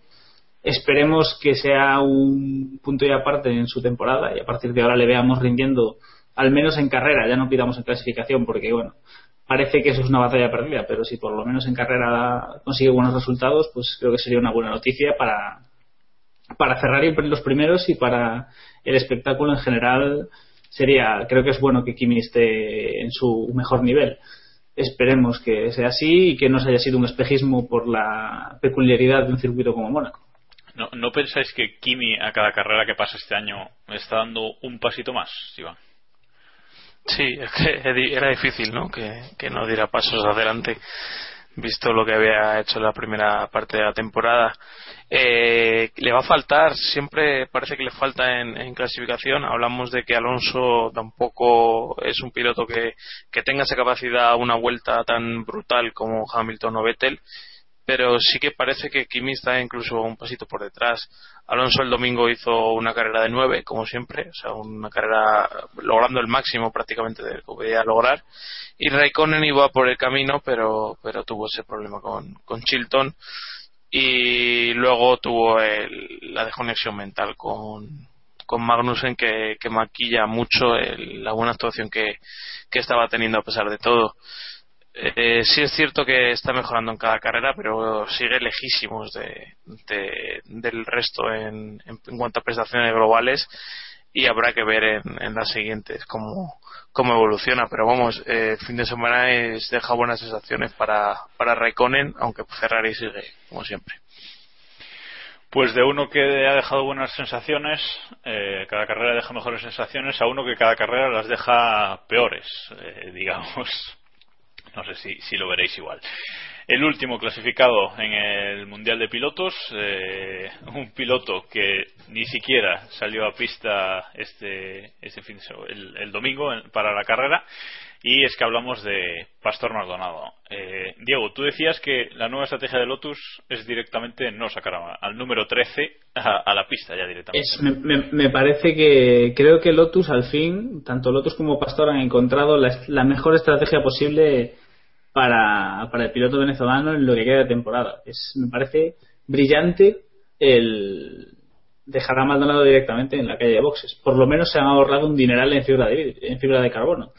Esperemos que sea un punto y aparte en su temporada y a partir de ahora le veamos rindiendo al menos en carrera, ya no pidamos en clasificación porque bueno, parece que eso es una batalla perdida, pero si por lo menos en carrera consigue buenos resultados, pues creo que sería una buena noticia para para Ferrari los primeros y para el espectáculo en general sería, creo que es bueno que Kimi esté en su mejor nivel. Esperemos que sea así y que no se haya sido un espejismo por la peculiaridad de un circuito como Mónaco. ¿No, ¿No pensáis que Kimi a cada carrera que pasa este año está dando un pasito más, Iván? Sí, es que era difícil, ¿no? Que, que no diera pasos adelante, visto lo que había hecho en la primera parte de la temporada. Eh, le va a faltar, siempre parece que le falta en, en, clasificación. Hablamos de que Alonso tampoco es un piloto que, que tenga esa capacidad una vuelta tan brutal como Hamilton o Vettel pero sí que parece que Kimi está incluso un pasito por detrás. Alonso el domingo hizo una carrera de nueve, como siempre, o sea, una carrera logrando el máximo prácticamente de lo que podía lograr. Y Raikkonen iba por el camino, pero, pero tuvo ese problema con, con Chilton. Y luego tuvo el, la desconexión mental con, con Magnussen que, maquilla mucho el, la buena actuación que estaba teniendo a pesar de todo. Eh, sí es cierto que está mejorando en cada carrera, pero sigue lejísimos de, de, del resto en, en, cuanto a prestaciones globales y habrá que ver en, en las siguientes cómo, cómo evoluciona. Pero vamos, eh, fin de semana es, deja buenas sensaciones para, para Raikkonen, aunque Ferrari sigue como siempre. Pues de uno que ha dejado buenas sensaciones, eh, cada carrera deja mejores sensaciones, a uno que cada carrera las deja peores, eh, digamos. No sé si, si lo veréis igual. El último clasificado en el Mundial de Pilotos, eh, un piloto que ni siquiera salió a pista este, este fin el, domingo para la carrera, y es que hablamos de Pastor Maldonado. Eh, Diego, tú decías que la nueva estrategia de Lotus es directamente no sacar a, al número 13 a, la pista ya directamente. Me, parece que creo que Lotus al fin, tanto Lotus como Pastor han encontrado la, la mejor estrategia posible para, para, el piloto venezolano en lo que queda de temporada. Es, me parece brillante el dejar a Maldonado directamente en la calle de boxes. Por lo menos se han ahorrado un dineral en fibra de, en fibra de carbono.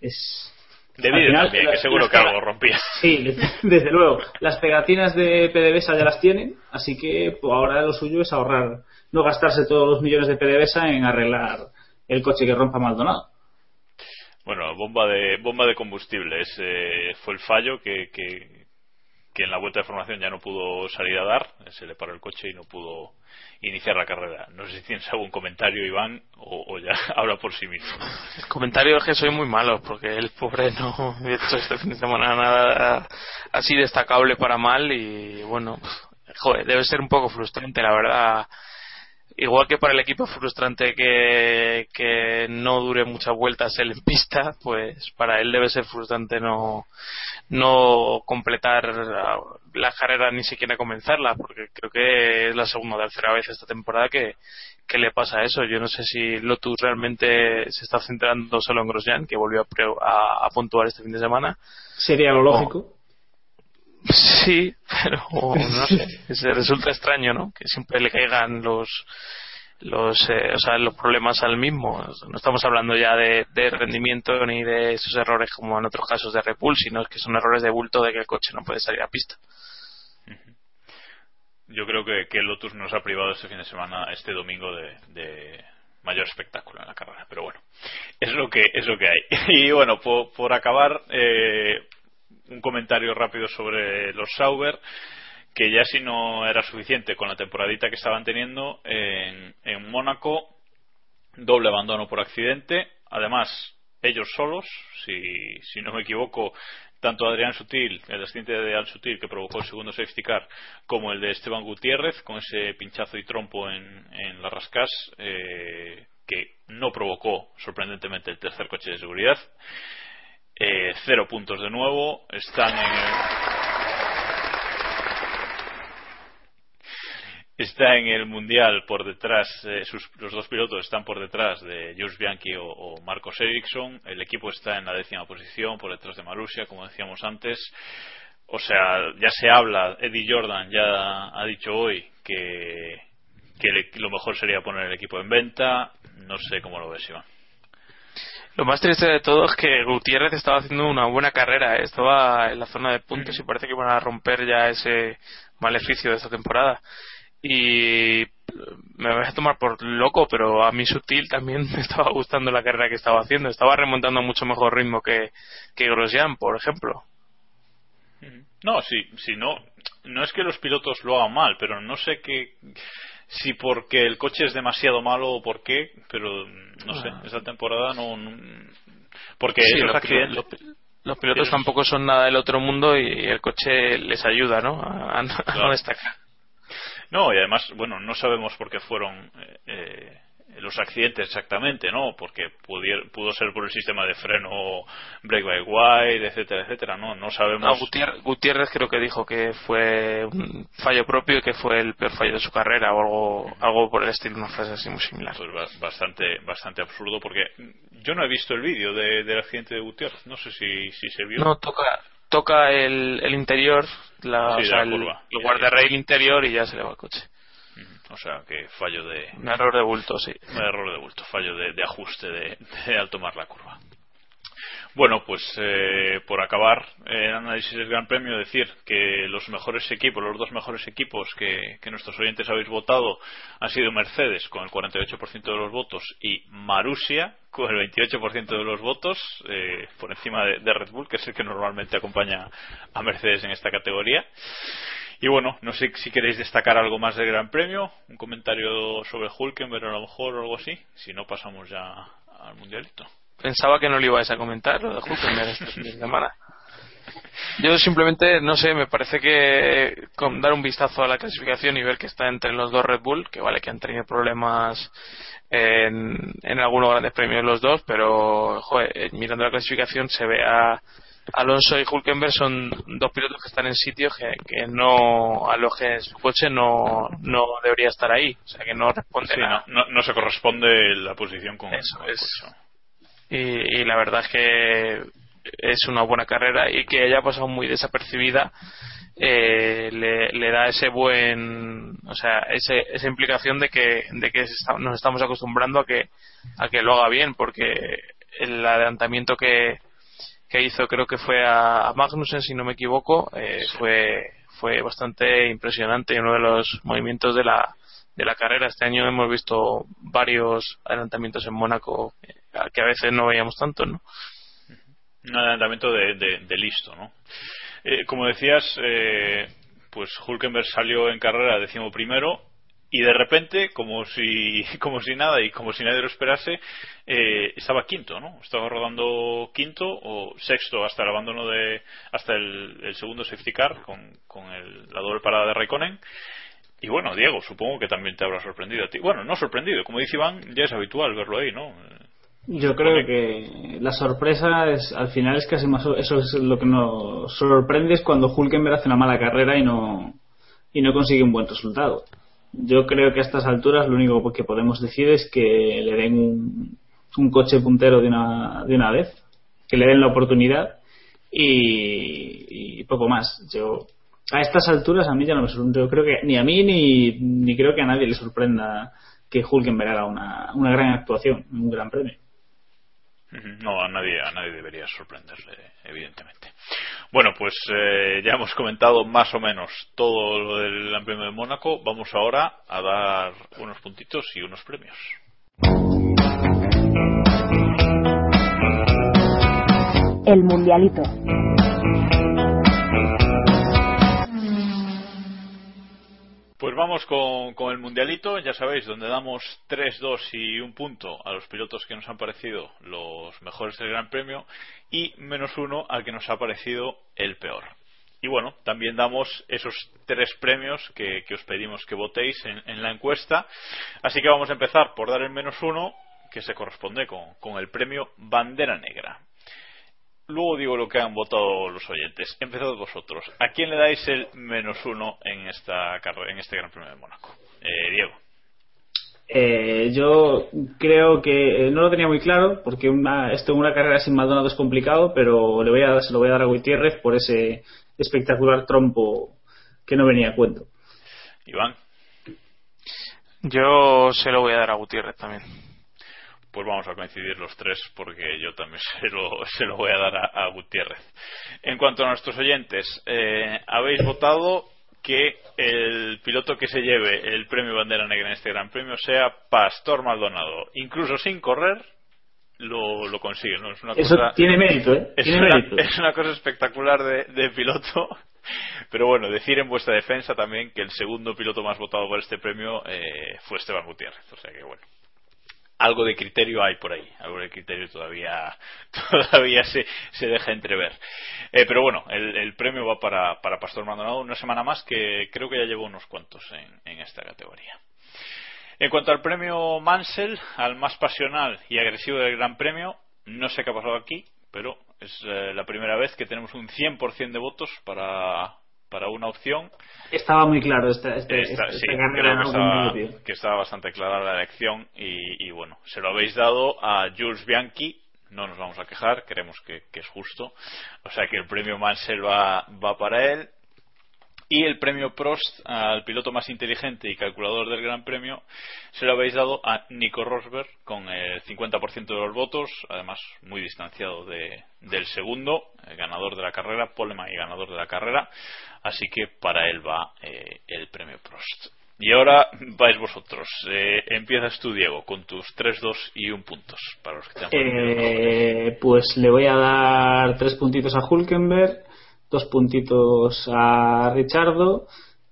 Es, de vidrio también, que seguro que algo rompía. Sí, desde luego. Las pegatinas de PDVSA ya las tienen, así que pues, ahora lo suyo es ahorrar, no gastarse todos los millones de PDVSA en arreglar el coche que rompa Maldonado. Bueno, bomba de bomba de combustible. Ese fue el fallo que, que, en la vuelta de formación ya no pudo salir a dar. Se le paró el coche y no pudo iniciar la carrera. No sé si tienes algún comentario, Iván, o, o ya habla por sí mismo. El comentario es que soy muy malo, porque el pobre no ha hecho este fin de semana nada así destacable para mal y bueno, joder, debe ser un poco frustrante, la verdad igual que para el equipo es frustrante que, que no dure muchas vueltas él en pista, pues para él debe ser frustrante no, no completar la carrera ni siquiera comenzarla, porque creo que es la segunda o tercera vez esta temporada que, que le pasa eso. Yo no sé si Lotus realmente se está centrando solo en Grosjean, que volvió a, a, a puntuar este fin de semana. Sería lo lógico. Sí, pero no sé, se resulta extraño, ¿no? Que siempre le caigan los los eh, o sea, los problemas al mismo. No estamos hablando ya de, de, rendimiento ni de esos errores como en otros casos de Repul, sino que son errores de bulto de que el coche no puede salir a pista. Yo creo que, que Lotus nos ha privado este fin de semana, este domingo, de, de mayor espectáculo en la carrera. Pero bueno, es lo que, es lo que hay. Y bueno, por, por acabar, eh, un comentario rápido sobre los Sauber que ya si no era suficiente con la temporadita que estaban teniendo en, en Mónaco, doble abandono por accidente, además ellos solos, si, si no me equivoco, tanto Adrián Sutil, el asistente de Adrián Sutil que provocó el segundo safety car, como el de Esteban Gutiérrez, con ese pinchazo y trompo en, en la Rascas, eh, que no provocó sorprendentemente el tercer coche de seguridad. Eh, cero puntos de nuevo, están en el, está en el mundial por detrás, eh, sus, los dos pilotos están por detrás de Jules Bianchi o, Marcos Ericsson. El equipo está en la décima posición por detrás de Marussia, como decíamos antes. O sea, ya se habla, Eddie Jordan ya ha dicho hoy que, lo mejor sería poner el equipo en venta. No sé cómo lo ves, Iván. Lo más triste de todo es que Gutiérrez estaba haciendo una buena carrera, ¿eh? estaba en la zona de puntos y parece que van a romper ya ese maleficio de esta temporada y me voy a tomar por loco, pero a mí Sutil también me estaba gustando la carrera que estaba haciendo. Estaba remontando a mucho mejor ritmo que, que Grosjean, por ejemplo. No, si, si no, no es que los pilotos lo hagan mal, pero no sé qué, si porque el coche es demasiado malo o por qué, pero no sé, Ah. esa temporada no, no- porque Sí, los, accidentes, los- los pilotos tampoco son nada del otro mundo y el coche les ayuda, ¿no? A, a no- a Claro. no destacar. No, y además, bueno, no sabemos por qué fueron eh, eh, los accidentes exactamente, ¿no? Porque pudier- pudo ser por el sistema de freno brake by wire, etcétera, etcétera, ¿no? No sabemos. No, Gutiérrez, Gutiérrez creo que dijo que fue un fallo propio y que fue el peor fallo de su carrera o algo, algo por el estilo, una frase así muy similar. Pues ba- bastante, bastante absurdo porque yo no he visto el vídeo de- del accidente de Gutiérrez. No sé si, si se vio. No, toca, toca el, el interior, la, Sí, o sea, la el, el guardarrail interior y ya se le va el coche. O sea, que fallo de. Un error de bulto, sí. Un error de bulto, fallo de, de ajuste de, de al tomar la curva. Bueno, pues eh, por acabar el análisis del Gran Premio, decir que los mejores equipos, los dos mejores equipos que, nuestros oyentes habéis votado han sido Mercedes con el 48% de los votos y Marussia con el 28% de los votos, eh, por encima de, de Red Bull, que es el que normalmente acompaña a Mercedes en esta categoría. Y bueno, no sé si queréis destacar algo más del Gran Premio, un comentario sobre Hulkenberg a lo mejor o algo así. Si no, pasamos ya al Mundialito. Pensaba que no lo ibais a comentar, lo de Hulkenberg este fin de semana. Yo simplemente, no sé, me parece que con dar un vistazo a la clasificación y ver que está entre los dos Red Bull, que vale que han tenido problemas en, en algunos grandes premios los dos, pero joder, eh, mirando la clasificación se ve a Alonso y Hulkenberg son dos pilotos que están en sitios que, que no a los que su coche no, no debería estar ahí, o sea que no responde Sí, a- no, no, no se corresponde la posición con, Eso es. Y, y la verdad es que es una buena carrera y que haya pasado muy desapercibida eh, le, le da ese buen o sea ese, esa implicación de que de que nos estamos acostumbrando a que a que lo haga bien porque el adelantamiento que que hizo creo que fue a, a Magnussen si no me equivoco eh, fue fue bastante impresionante y uno de los movimientos de la de la carrera. Este año hemos visto varios adelantamientos en Mónaco eh, que a veces no veíamos tanto no un adelantamiento de, de- listo, ¿no? Eh, como decías, eh, pues Hulkenberg salió en carrera décimo primero y de repente, como si, como si nada y como si nadie lo esperase, eh, estaba quinto, ¿no? Estaba rodando quinto o sexto hasta el abandono de, hasta el, el segundo safety car con, con el- la doble parada de Raikkonen. Y bueno, Diego, supongo que también te habrá sorprendido a ti. Bueno, no sorprendido, como dice Iván, ya es habitual verlo ahí, ¿no? Yo creo que la sorpresa es, al final es casi más, eso es lo que nos sorprende es cuando Hulkenberg hace una mala carrera y no, y no consigue un buen resultado. Yo creo que a estas alturas lo único que podemos decir es que le den un, un coche puntero de una, de una vez, que le den la oportunidad y, y poco más. Yo a estas alturas a mí ya no me sorprende. Yo creo que ni a mí ni, ni creo que a nadie le sorprenda que Hulkenberg haga una, una gran actuación, un gran premio. No, a nadie, a nadie debería sorprenderle, evidentemente. Bueno, pues eh, ya hemos comentado más o menos todo lo del Gran Premio de Mónaco. Vamos ahora a dar unos puntitos y unos premios. El Mundialito. Pues vamos con, el mundialito, ya sabéis, donde damos 3, 2 y un punto a los pilotos que nos han parecido los mejores del Gran Premio y menos uno al que nos ha parecido el peor. Y bueno, también damos esos tres premios que, os pedimos que votéis en, la encuesta. Así que vamos a empezar por dar el menos uno, que se corresponde con el premio Bandera Negra. Luego digo lo que han votado los oyentes. Empezad vosotros. ¿A quién le dais el menos uno en, esta, en este Gran Premio de Mónaco? Eh, Diego. Eh, yo creo que eh, no lo tenía muy claro porque una, esto en una carrera sin Maldonado es complicado, pero le voy a, se lo voy a dar a Gutiérrez por ese espectacular trompo que no venía a cuento. Iván. Yo se lo voy a dar a Gutiérrez también pues vamos a coincidir los tres porque yo también se lo, se lo voy a dar a, a, Gutiérrez. En cuanto a nuestros oyentes, eh, habéis votado que el piloto que se lleve el premio Bandera Negra en este Gran Premio sea Pastor Maldonado. Incluso sin correr, lo, lo consigue. ¿no? Es una Eso cosa, tiene mérito, ¿eh? Es, tiene una, mérito. es una cosa espectacular de, de piloto. Pero bueno, decir en vuestra defensa también que el segundo piloto más votado por este premio eh, fue Esteban Gutiérrez. O sea que bueno algo de criterio hay por ahí, algo de criterio todavía todavía se, se deja entrever. Eh, pero bueno, el, el, premio va para, para Pastor Maldonado una semana más que creo que ya llevó unos cuantos en, en esta categoría. En cuanto al premio Mansell, al más pasional y agresivo del Gran Premio, no sé qué ha pasado aquí, pero es eh, la primera vez que tenemos un 100% de votos para, para una opción. Estaba muy claro esta, esta, esta, esta, sí, esta creo que estaba, que estaba, bastante clara la elección y, y, bueno, se lo habéis dado a Jules Bianchi. No nos vamos a quejar, creemos que, que es justo. O sea que el premio Mansell va, va para él. Y el premio Prost al piloto más inteligente y calculador del Gran Premio se lo habéis dado a Nico Rosberg con el 50% de los votos, además muy distanciado de, del segundo, el ganador de la carrera, Poleman y ganador de la carrera. Así que para él va eh, el premio Prost. Y ahora vais vosotros. Eh, empiezas tú, Diego, con tus 3, 2 y 1 puntos para los que te han eh, Pues le voy a dar 3 puntitos a Hulkenberg dos puntitos a Richardo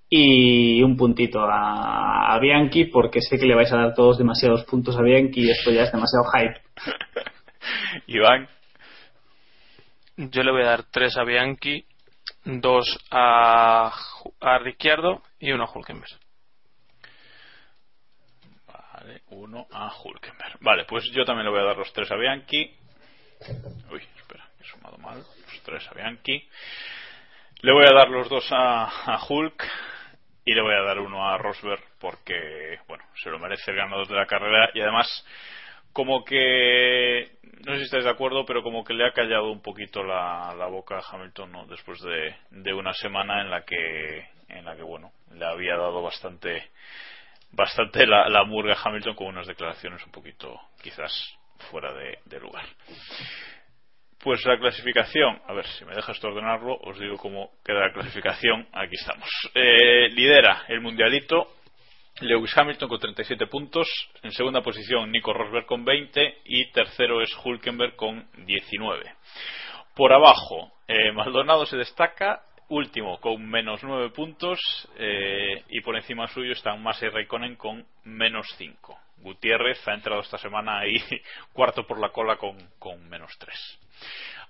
y un puntito a, a, Bianchi porque sé que le vais a dar todos demasiados puntos a Bianchi y esto ya es demasiado hype. Iván. Yo le voy a dar tres a Bianchi, dos a, a Ricciardo y uno a Hulkenberg. Vale, uno a Hulkenberg. Vale, pues yo también le voy a dar los tres a Bianchi. Uy, espera, he sumado mal. Tres a Bianchi. Le voy a dar los dos a, Hulk y le voy a dar uno a Rosberg porque, bueno, se lo merece el ganador de la carrera y además, como que, no sé si estáis de acuerdo, pero como que le ha callado un poquito la, boca a Hamilton ¿no? después de, una semana en la que, en la que, bueno, le había dado bastante, bastante la, la murga Hamilton con unas declaraciones un poquito, quizás, fuera de lugar. Pues la clasificación, a ver si me dejas de ordenarlo, os digo cómo queda la clasificación. Aquí estamos. Eh, lidera el mundialito Lewis Hamilton con 37 puntos. En segunda posición Nico Rosberg con 20 y tercero es Hulkenberg con 19. Por abajo, eh, Maldonado se destaca, último con menos 9 puntos eh, y por encima suyo están Massa y Raikkonen con menos 5. Gutiérrez ha entrado esta semana ahí cuarto por la cola con, con menos 3.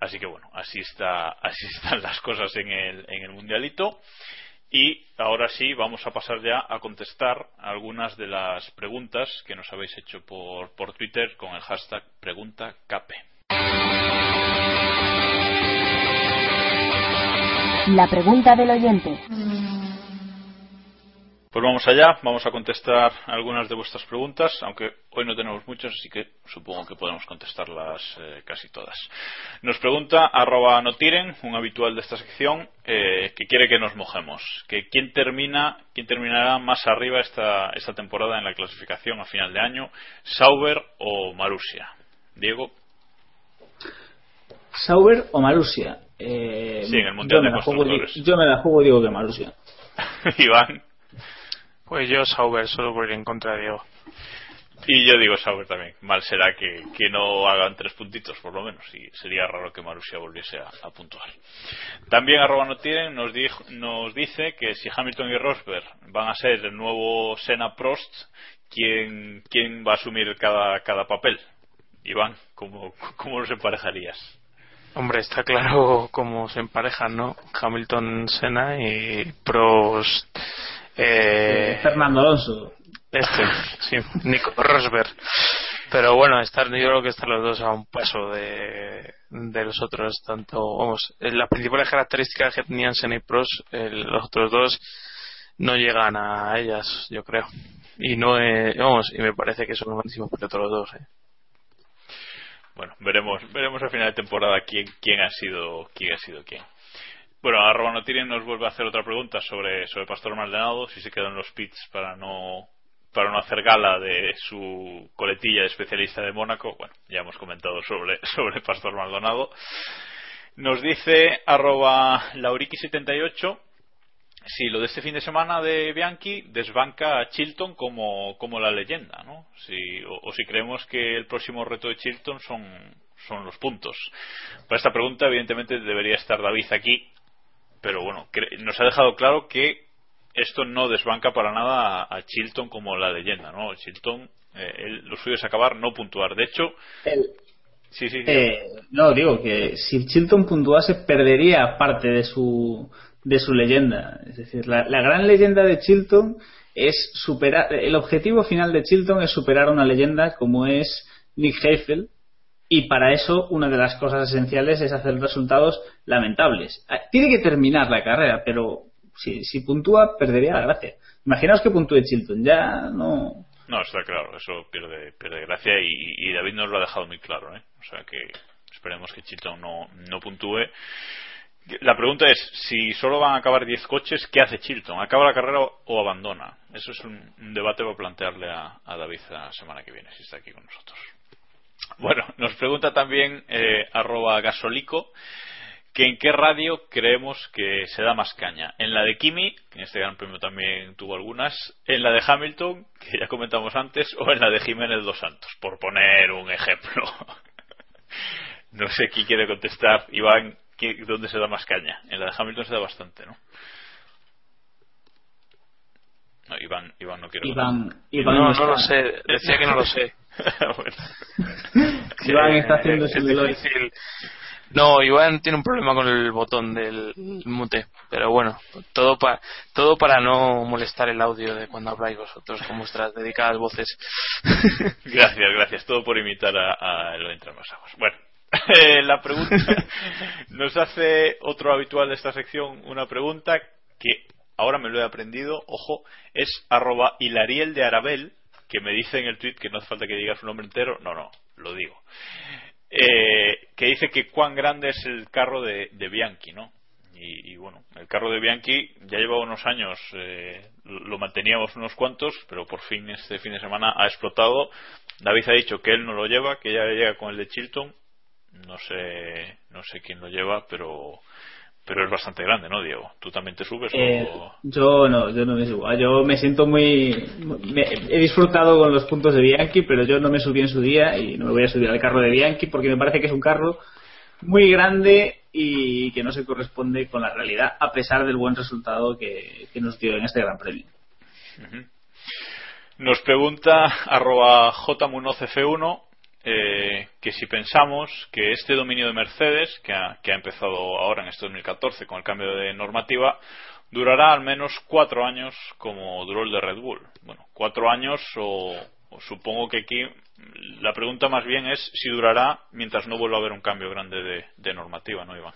Así que bueno, así, está, así están las cosas en el, en el mundialito. Y ahora sí, vamos a pasar ya a contestar algunas de las preguntas que nos habéis hecho por, por Twitter con el hashtag PreguntaCape. La pregunta del oyente. Pues vamos allá, vamos a contestar algunas de vuestras preguntas, aunque hoy no tenemos muchas, así que supongo que podemos contestarlas eh, casi todas. Nos pregunta arroba notiren, un habitual de esta sección, eh, que quiere que nos mojemos, que quién termina, quién terminará más arriba esta, esta temporada en la clasificación a final de año, Sauber o Marusia. Diego. Sauber o Marusia. Eh, Sí, en el Mundial yo me de la juego, yo me la juego digo que Marusia. Iván. Pues yo Sauber, solo por ir en contra de Diego. Y yo digo Sauber también. Mal será que, que no hagan tres puntitos, por lo menos. Y sería raro que Marusia volviese a, a puntuar. También arroba no tienen nos, dijo- nos dice que si Hamilton y Rosberg van a ser el nuevo Senna Prost, ¿quién, quién va a asumir cada, cada papel? Iván, ¿cómo, ¿cómo los emparejarías? Hombre, está claro cómo se emparejan, ¿no? Hamilton, Senna y Prost. Eh, Fernando Alonso. Este, sí, Nico Rosberg. Pero bueno, estar, yo creo que están los dos a un paso de, de los otros. Tanto, vamos, eh, las principales características que tenían Senna y Prost, eh, los otros dos no llegan a ellas, yo creo. Y no, eh, vamos, y me parece que son buenísimos pilotos los dos. Eh. Bueno, veremos, veremos a final de temporada quién, quién ha sido quién ha sido quién. Bueno, arroba no tienen nos vuelve a hacer otra pregunta sobre, sobre Pastor Maldonado, si se quedan los pits para no para no hacer gala de su coletilla de especialista de Mónaco. Bueno, ya hemos comentado sobre, sobre Pastor Maldonado. Nos dice arroba lauriki78 si lo de este fin de semana de Bianchi desbanca a Chilton como, como la leyenda, ¿no? Si, o, o si creemos que el próximo reto de Chilton son, son los puntos. Para esta pregunta, evidentemente, debería estar David aquí, pero bueno, nos ha dejado claro que esto no desbanca para nada a, a Chilton como la leyenda, ¿no? Chilton, eh, él- lo suyo es acabar, no puntuar. De hecho, El- sí, sí, Eh, no, digo que si Chilton puntuase perdería parte de su de su leyenda. Es decir, la, la gran leyenda de Chilton es superar. El objetivo final de Chilton es superar una leyenda como es Nick Heifel. Y para eso, una de las cosas esenciales es hacer resultados lamentables. Ah, Tiene que terminar la carrera, pero si, puntúa, perdería la gracia. Imaginaos que puntúe Chilton, ya no. No, está claro, eso pierde, pierde gracia y, David nos lo ha dejado muy claro, ¿eh? O sea que esperemos que Chilton no, no puntúe. La pregunta es, si solo van a acabar 10 coches, ¿qué hace Chilton? ¿Acaba la carrera o, abandona? Eso es un, un debate para plantearle a, a David la semana que viene, si está aquí con nosotros. Bueno, nos pregunta también eh, arroba gasolico que en qué radio creemos que se da más caña. En la de Kimi, que en este gran premio también tuvo algunas, en la de Hamilton, que ya comentamos antes, o en la de Jiménez Dos Santos, por poner un ejemplo. no sé quién quiere contestar. Iván, ¿qué- ¿dónde se da más caña? En la de Hamilton se da bastante, ¿no? No, Iván, Iván no quiere Iván. Iván No, está- no lo sé, decía que no lo sé. Bueno. Iván está haciendo es difícil. No, Iván tiene un problema con el botón del mute, pero bueno, todo para todo para no molestar el audio de cuando habláis vosotros con vuestras dedicadas voces. Gracias, gracias. Todo por imitar a, a más Aguas. Bueno, eh, la pregunta nos hace otro habitual de esta sección una pregunta que ahora me lo he aprendido. Ojo, es arroba hilariel de Arabel que me dice en el tweet que no hace falta que diga su nombre entero. No, no, lo digo. Eh, que dice que cuán grande es el carro de, de Bianchi, ¿no? Y, bueno, el carro de Bianchi ya lleva unos años, eh, lo manteníamos unos cuantos, pero por fin este fin de semana ha explotado. David ha dicho que él no lo lleva, que ya llega con el de Chilton. No sé, no sé quién lo lleva, pero pero es bastante grande, ¿no, Diego? ¿Tú también te subes? Eh, o- yo no, yo no me subo. Ah, Yo me siento muy. me- he disfrutado con los puntos de Bianchi, pero yo no me subí en su día y no me voy a subir al carro de Bianchi porque me parece que es un carro muy grande y que no se corresponde con la realidad, a pesar del buen resultado que, que nos dio en este Gran Premio. Nos pregunta arroba jmunocf1 eh, que si pensamos que este dominio de Mercedes, que ha, empezado ahora en este 2014 con el cambio de normativa, durará al menos cuatro años como duró el de Red Bull. Bueno, cuatro años o, supongo que aquí la pregunta más bien es si durará mientras no vuelva a haber un cambio grande de, de normativa, ¿no, Iván?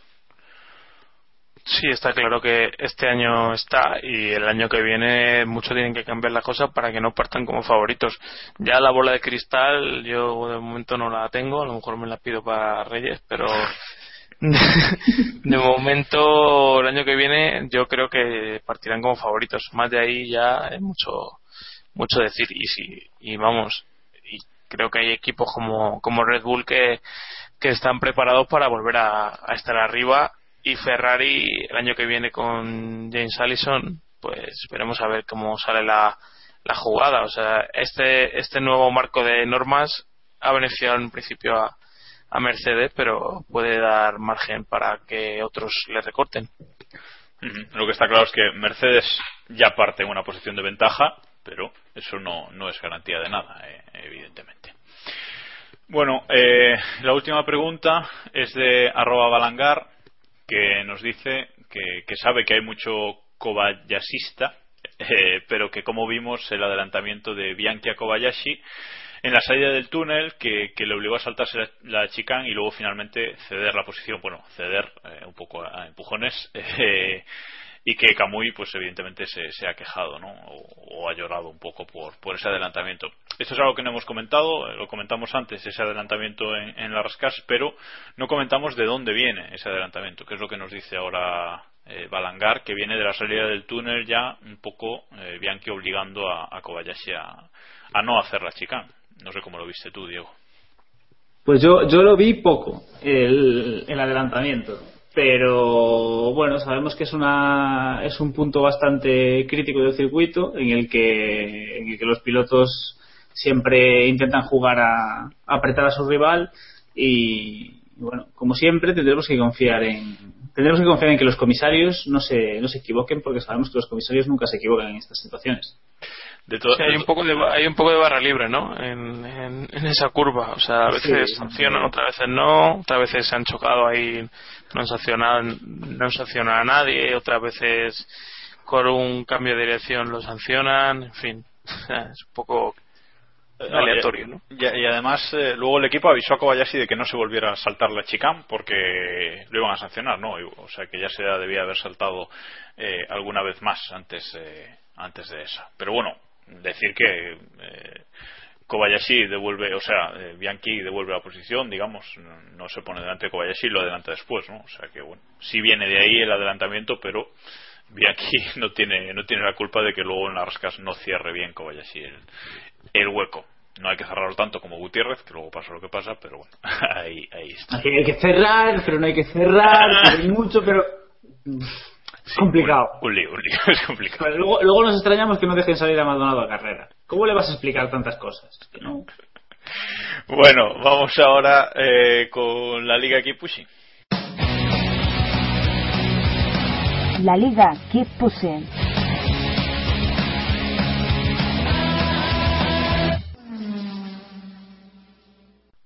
Sí, está claro que este año está y el año que viene mucho tienen que cambiar las cosas para que no partan como favoritos. Ya la bola de cristal yo de momento no la tengo, a lo mejor me la pido para Reyes, pero de momento el año que viene yo creo que partirán como favoritos. Más de ahí ya es mucho mucho decir y si y vamos y creo que hay equipos como como Red Bull que que están preparados para volver a, a estar arriba y Ferrari el año que viene con James Allison pues veremos a ver cómo sale la, la jugada o sea este este nuevo marco de normas ha beneficiado en principio a, a Mercedes pero puede dar margen para que otros le recorten. Lo que está claro es que Mercedes ya parte en una posición de ventaja, pero eso no, no es garantía de nada, eh, evidentemente. Bueno, eh, la última pregunta es de arroba balangar, que nos dice que, que sabe que hay mucho kobayashista, eh, pero que como vimos el adelantamiento de Bianchi a Kobayashi en la salida del túnel que, le obligó a saltarse la, la chicane y luego finalmente ceder la posición, bueno, ceder eh, un poco a, a empujones eh, y que Kamui pues evidentemente se, ha quejado ¿no? o, ha llorado un poco por, por ese adelantamiento. Esto es algo que no hemos comentado, eh, lo comentamos antes, ese adelantamiento en, en la Rascas, pero no comentamos de dónde viene ese adelantamiento, que es lo que nos dice ahora eh, Balangar, que viene de la salida del túnel ya un poco eh, Bianchi obligando a, a Kobayashi a, no hacer la chicane. No sé cómo lo viste tú, Diego. Pues yo, lo vi poco, el adelantamiento. Pero bueno, sabemos que es, una, es un punto bastante crítico del circuito en el que, en el que los pilotos siempre intentan jugar a, a apretar a su rival y bueno, como siempre tendremos que confiar en tendremos que confiar en que los comisarios no se, no se equivoquen porque sabemos que los comisarios nunca se equivocan en estas situaciones. De todo, Sí, hay un poco de hay un poco de barra libre no en, en, en esa curva. O sea a veces Sí. sancionan otras veces no. Otras veces se han chocado ahí no han sancionado no sancionado a nadie. Otras veces con un cambio de dirección lo sancionan. En fin es un poco aleatorio y- no Y, y además, eh, luego el equipo avisó a Kobayashi de que no se volviera a saltar la chicane porque lo iban a sancionar, ¿no? O sea que ya se debía haber saltado eh, alguna vez más antes, eh, antes de esa. Pero bueno, decir que eh, Kobayashi devuelve, o sea, eh, Bianchi devuelve la posición, digamos, no, no se pone delante de Kobayashi y lo adelanta después, ¿no? O sea que bueno, sí viene de ahí el adelantamiento, pero Bianchi no tiene, no tiene la culpa de que luego en las rascas no cierre bien Kobayashi el, el hueco. No hay que cerrarlo tanto como Gutiérrez, que luego pasa lo que pasa, pero bueno, ahí, ahí está. Hay que cerrar, pero no hay que cerrar, hay mucho, pero es complicado. Un lío, un lío, es complicado. Pero luego, luego nos extrañamos que no dejen salir a Maldonado a carrera. ¿Cómo le vas a explicar tantas cosas? Que no. Bueno, vamos ahora eh, con la Liga Keep Pushing. La Liga Keep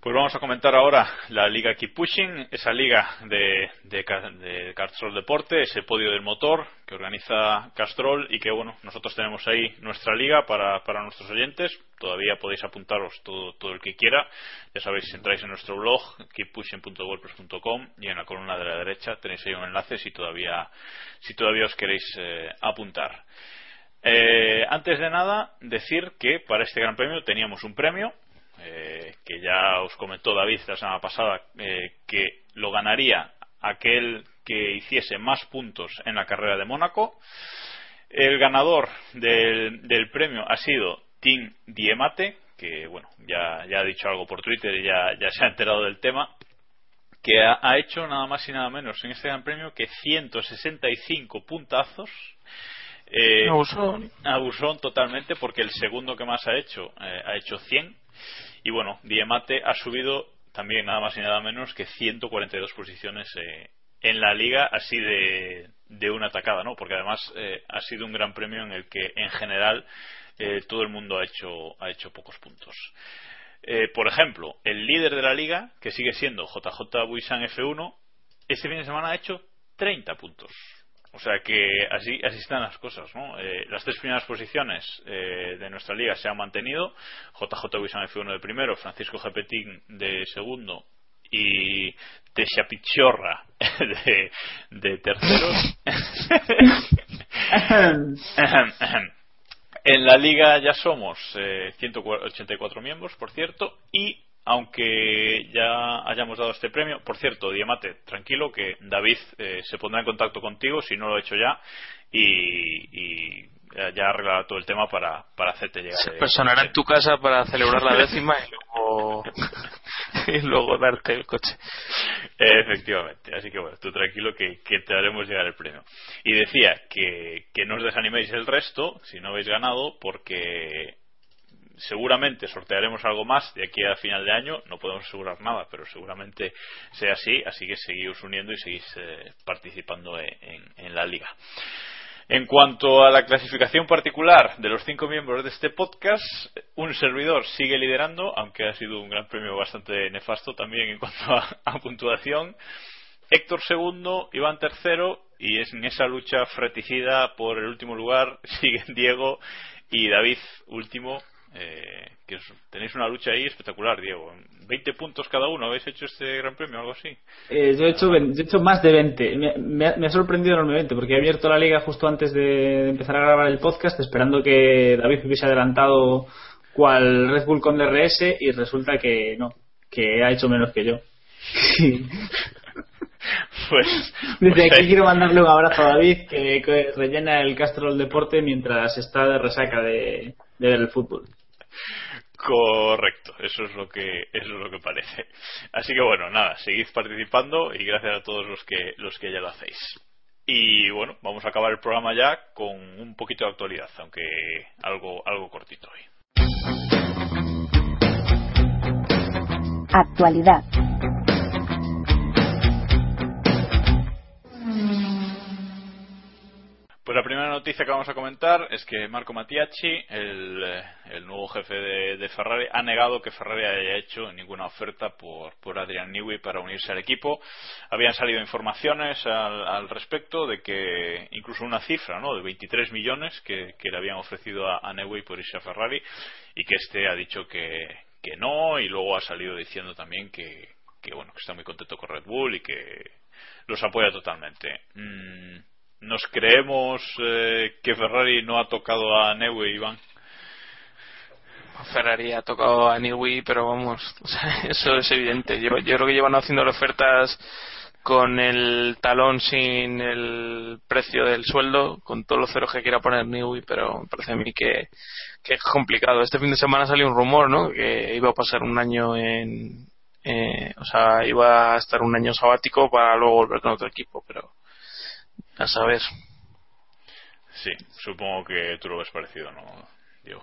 Pues vamos a comentar ahora la Liga Keep Pushing, esa liga de, de, Ca- de Castrol Deporte, ese podio del motor que organiza Castrol y que, bueno, nosotros tenemos ahí nuestra liga para, para nuestros oyentes. Todavía podéis apuntaros todo, todo el que quiera. Ya sabéis, si entráis en nuestro blog, keeppushing.wordpress.com y en la columna de la derecha tenéis ahí un enlace si todavía, si todavía os queréis eh, apuntar. Eh, antes de nada, decir que para este gran premio teníamos un premio eh, que ya os comentó David la semana pasada eh, que lo ganaría aquel que hiciese más puntos en la carrera de Mónaco. El ganador del, del premio ha sido Tim Diemate, que bueno, ya, ya ha dicho algo por Twitter y ya, ya se ha enterado del tema, que ha, ha hecho nada más y nada menos en este gran premio que 165 puntazos. Eh, Abusón. abusón totalmente porque el segundo que más ha hecho eh, ha hecho 100 y bueno, Diemate ha subido también nada más y nada menos que 142 posiciones eh, en la liga así de, de una atacada, ¿no? Porque además eh, ha sido un gran premio en el que en general eh, todo el mundo ha hecho ha hecho pocos puntos. Eh, por ejemplo, el líder de la liga, que sigue siendo JJ Buisan F1, este fin de semana ha hecho 30 puntos. O sea que así, están las cosas, ¿no? Eh, las tres primeras posiciones eh, de nuestra liga se han mantenido. JJ Buisan F1 de primero, Francisco Gepetín de segundo y Texapichorra de, de terceros. en la liga ya somos eh, 184 miembros, por cierto, y aunque ya hayamos dado este premio, por cierto, Diamate, tranquilo que David eh, se pondrá en contacto contigo si no lo ha hecho ya y, y ya arreglará todo el tema para, para hacerte llegar. Se personará en tu casa para celebrar la décima y luego, y luego darte el coche. Efectivamente, así que bueno, tú tranquilo que, que te haremos llegar el premio. Y decía que, que no os desaniméis el resto si no habéis ganado, porque seguramente sortearemos algo más de aquí a final de año. No podemos asegurar nada, pero seguramente sea así. Así que seguís uniendo y seguís eh, participando en, en- en la liga. En cuanto a la clasificación particular de los cinco miembros de este podcast, un servidor sigue liderando, aunque ha sido un gran premio bastante nefasto también en cuanto a, a puntuación. Héctor segundo, Iván tercero, y es en esa lucha fratricida por el último lugar siguen Diego y David último. Eh, que tenéis una lucha ahí espectacular, Diego. 20 puntos cada uno, ¿habéis hecho este gran premio o algo así? Eh, yo, he hecho, yo he hecho más de 20. Me, me ha- me ha sorprendido enormemente porque he abierto la liga justo antes de empezar a grabar el podcast esperando que David hubiese adelantado cual Red Bull con DRS y resulta que no, que ha hecho menos que yo. Pues, Desde pues aquí quiero mandarle un abrazo a David que, que rellena el Castrol Deporte mientras está de resaca de, de ver el fútbol. Correcto, eso es lo que eso es lo que parece. Así que bueno, nada, seguid participando y gracias a todos los que los que ya lo hacéis. Y bueno, vamos a acabar el programa ya con un poquito de actualidad, aunque algo algo cortito hoy. Actualidad. Pues la primera noticia que vamos a comentar es que Marco Mattiacci, el, eh, nuevo jefe de, Ferrari, ha negado que Ferrari haya hecho ninguna oferta por, por Adrian Newey para unirse al equipo. Habían salido informaciones al, al respecto de que incluso una cifra ¿no? de 23 millones que, le habían ofrecido a, a Newey por irse a Ferrari y que este ha dicho que, que no y luego ha salido diciendo también que, que, bueno que está muy contento con Red Bull y que los apoya totalmente. Mm, ¿Nos creemos eh, que Ferrari no ha tocado a Newey, Iván? Ferrari ha tocado a Newey, pero vamos, eso es evidente. Yo, yo creo que llevan haciendo ofertas con el talón sin el precio del sueldo, con todos los ceros que quiera poner Newey, pero parece a mí que, que es complicado. Este fin de semana salió un rumor, ¿no? Que iba a pasar un año en. eh, o sea, iba a estar un año sabático para luego volver con otro equipo, pero. A saber. Sí, supongo que tú lo ves parecido, ¿no, Diego?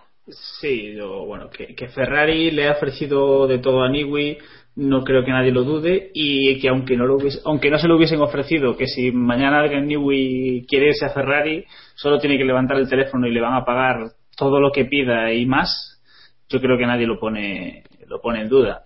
Sí, yo, bueno, que, que Ferrari le ha ofrecido de todo a Niwi, no creo que nadie lo dude, y que aunque no, lo hubiese- aunque no se lo hubiesen ofrecido, que si mañana alguien Niwi quiere irse a Ferrari, solo tiene que levantar el teléfono y le van a pagar todo lo que pida y más, yo creo que nadie lo pone, lo pone en duda.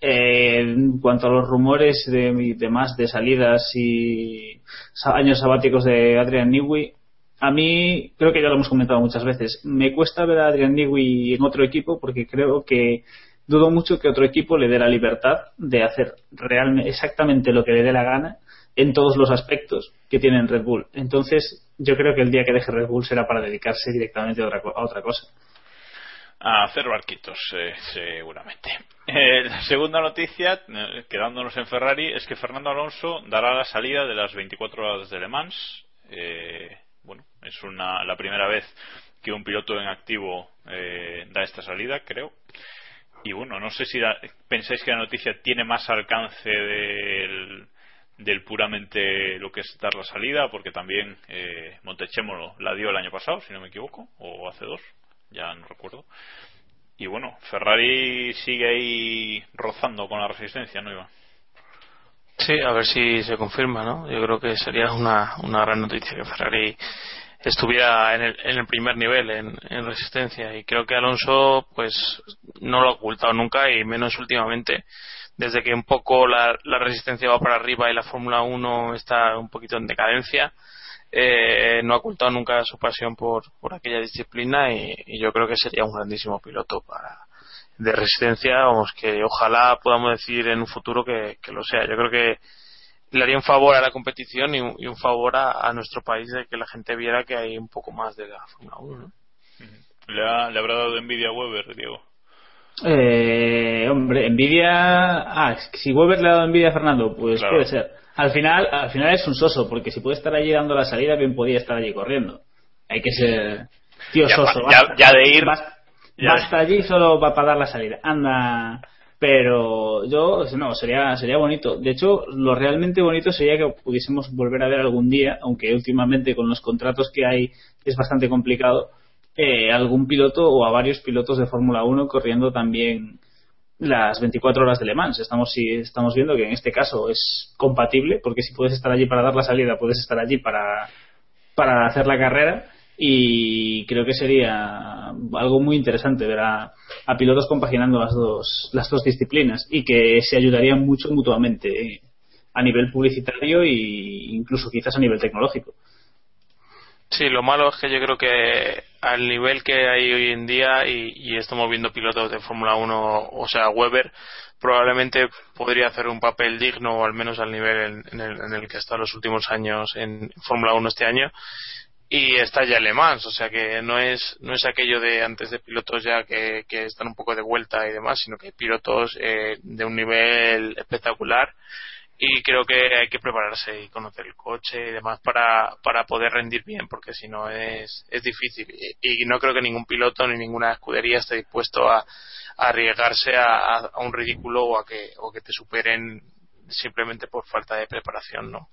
Eh, en cuanto a los rumores de, de más de salidas y años sabáticos de Adrian Newey, a mí creo que ya lo hemos comentado muchas veces. Me cuesta ver a Adrian Newey en otro equipo porque creo que dudo mucho que otro equipo le dé la libertad de hacer realmente exactamente lo que le dé la gana en todos los aspectos que tiene en Red Bull. Entonces, yo creo que el día que deje Red Bull será para dedicarse directamente a otra, a otra cosa. A hacer barquitos, eh, seguramente. Eh, la segunda noticia, eh, quedándonos en Ferrari, es que Fernando Alonso dará la salida de las 24 horas de Le Mans. Eh, bueno, es una, la primera vez que un piloto en activo eh, da esta salida, creo. Y bueno, no sé si pensáis que la noticia tiene más alcance del, puramente lo que es dar la salida, porque también eh, Montechemolo la dio el año pasado, si no me equivoco, o hace dos, ya no recuerdo. Y bueno, Ferrari sigue ahí rozando con la resistencia, ¿no, Iván? Sí, a ver si se confirma, ¿no? Yo creo que sería una, una gran noticia que Ferrari estuviera en el, en el primer nivel en, en resistencia y creo que Alonso pues no lo ha ocultado nunca y menos últimamente desde que un poco la, la resistencia va para arriba y la Fórmula 1 está un poquito en decadencia eh, no ha ocultado nunca su pasión por, por aquella disciplina y, y yo creo que sería un grandísimo piloto para de resistencia, vamos, que ojalá podamos decir en un futuro que, que lo sea. Yo creo que le haría un favor a la competición y un, y un favor a, a, nuestro país de que la gente viera que hay un poco más de la Fórmula 1. ¿no? ¿Le, ha, ¿Le habrá dado envidia a Weber, Diego? Eh, hombre, envidia. Ah, si Weber le ha dado envidia a Fernando, pues Claro. puede ser. Al final, al final es un soso, porque si puede estar allí dando la salida, bien podía estar allí corriendo. Hay que ser tío Ya soso. ya- basta- ya de ir- basta- ya basta allí solo va para dar la salida. Anda. Pero yo, no, sería, sería bonito. De hecho, lo realmente bonito sería que pudiésemos volver a ver algún día, aunque últimamente con los contratos que hay es bastante complicado, eh, algún piloto o a varios pilotos de Fórmula 1 corriendo también las 24 horas de Le Mans. Estamos, si estamos viendo que en este caso es compatible, porque si puedes estar allí para dar la salida, puedes estar allí para, para hacer la carrera. Y creo que sería algo muy interesante ver a, a pilotos compaginando las dos, las dos disciplinas y que se ayudarían mucho mutuamente a nivel publicitario e incluso quizás a nivel tecnológico. Sí, lo malo es que yo creo que al nivel que hay hoy en día y, y estamos viendo pilotos de Fórmula 1, o sea, Weber, probablemente podría hacer un papel digno, o al menos al nivel en, el, en el que está los últimos años en Fórmula 1 este año. Y está ya Le o sea que no es, no es aquello de antes de pilotos ya que, que están un poco de vuelta y demás, sino que hay pilotos eh, de un nivel espectacular y creo que hay que prepararse y conocer el coche y demás para, para poder rendir bien porque si no es, es difícil. Y, no creo que ningún piloto ni ninguna escudería esté dispuesto a, a arriesgarse a, a- a un ridículo o a que, o que te superen simplemente por falta de preparación no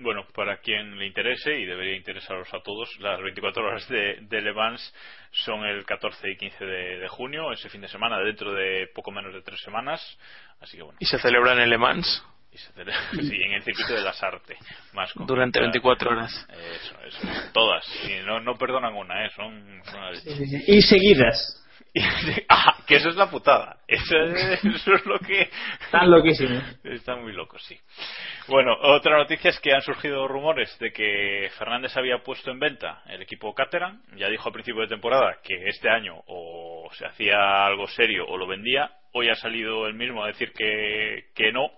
Bueno, para quien le interese, y debería interesaros a todos, las 24 horas de, de Le Mans son el 14 y 15 de, de junio, ese fin de semana, dentro de poco menos de tres semanas. Así que bueno. y se celebran en Le Mans y se celebra- sí, en el circuito de las artes. Más durante concreta- 24 horas Eso, eso. Todas. Y no, no perdonan una, ¿eh? Son. son. Y seguidas. ah, que eso es la putada. Eso es, eso es lo que. Están loquísimos. Están muy locos, sí. Bueno, otra noticia es que han surgido rumores de que Fernández había puesto en venta el equipo Caterham. Ya dijo a principio de temporada que este año o se hacía algo serio o lo vendía. Hoy ha salido él mismo a decir que, que no,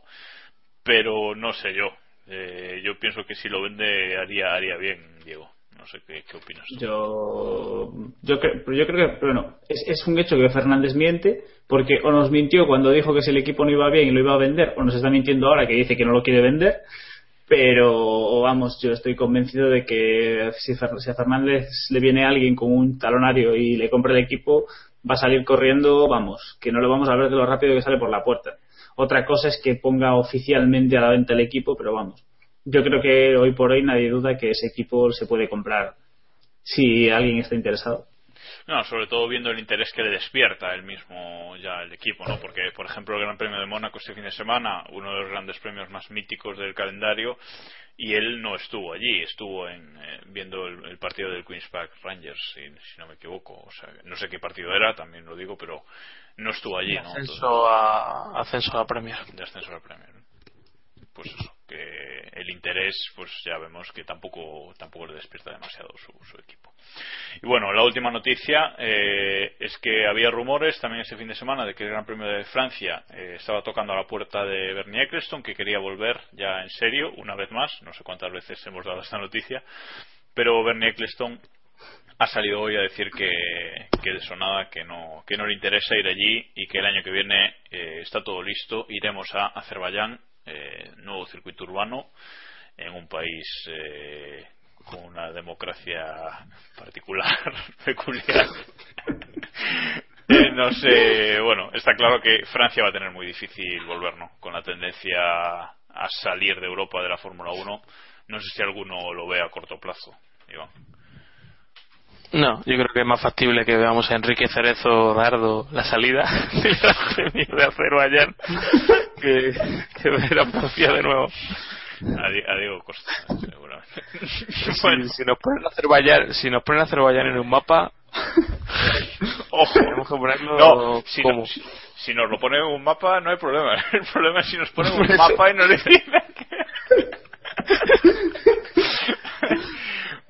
pero no sé yo. Eh, yo pienso que si lo vende haría, haría bien, Diego. No sé qué, opinas. Yo, yo, cre- pero yo creo que, bueno, es, es un hecho que Fernández miente, porque o nos mintió cuando dijo que si el equipo no iba bien y lo iba a vender, o nos está mintiendo ahora que dice que no lo quiere vender. Pero vamos, yo estoy convencido de que si, si a Fernández le viene alguien con un talonario y le compra el equipo, va a salir corriendo, vamos, que no lo vamos a ver de lo rápido que sale por la puerta. Otra cosa es que ponga oficialmente a la venta el equipo, pero vamos, yo creo que hoy por hoy nadie duda que ese equipo se puede comprar si alguien está interesado. No, sobre todo viendo el interés que le despierta el mismo ya el equipo, ¿no? Porque, por ejemplo, el Gran Premio de Mónaco este fin de semana, uno de los grandes premios más míticos del calendario, y él no estuvo allí, estuvo en, eh, viendo el, el partido del Queens Park Rangers, si, si no me equivoco. O sea, no sé qué partido era, también lo digo, pero no estuvo allí, ¿no? ascenso a, ascenso a Premier de ascenso al Premier. Pues eso, que el interés, pues ya vemos que tampoco tampoco le despierta demasiado su, equipo. Y bueno, la última noticia eh, es que había rumores también este fin de semana de que el Gran Premio de Francia eh, estaba tocando a la puerta de Bernie Eccleston, que quería volver ya en serio una vez más. No sé cuántas veces hemos dado esta noticia, pero Bernie Eccleston ha salido hoy a decir que, que de eso nada, que no, que no le interesa ir allí y que el año que viene eh, está todo listo. Iremos a Azerbaiyán, eh, nuevo circuito urbano, en un país eh, con una democracia particular, peculiar. Eh, no sé, bueno, está claro que Francia va a tener muy difícil volver, ¿no? Con la tendencia a salir de Europa de la Fórmula 1. No sé si alguno lo ve a corto plazo, Iván. No, yo creo que es más factible que veamos a Enrique Cerezo Dardo la salida del Gran Premio de Azerbaiyán que, que ver a Francia de nuevo. A, Di- a Diego Costa, seguramente. Si, si nos ponen a Azerbaiyán, si nos ponen Azerbaiyán en un mapa, Ojo, tenemos que ponerlo no, si, como. no- si- si nos lo pone en un mapa no hay problema. El problema es si nos ponen un mapa y nos dicen que...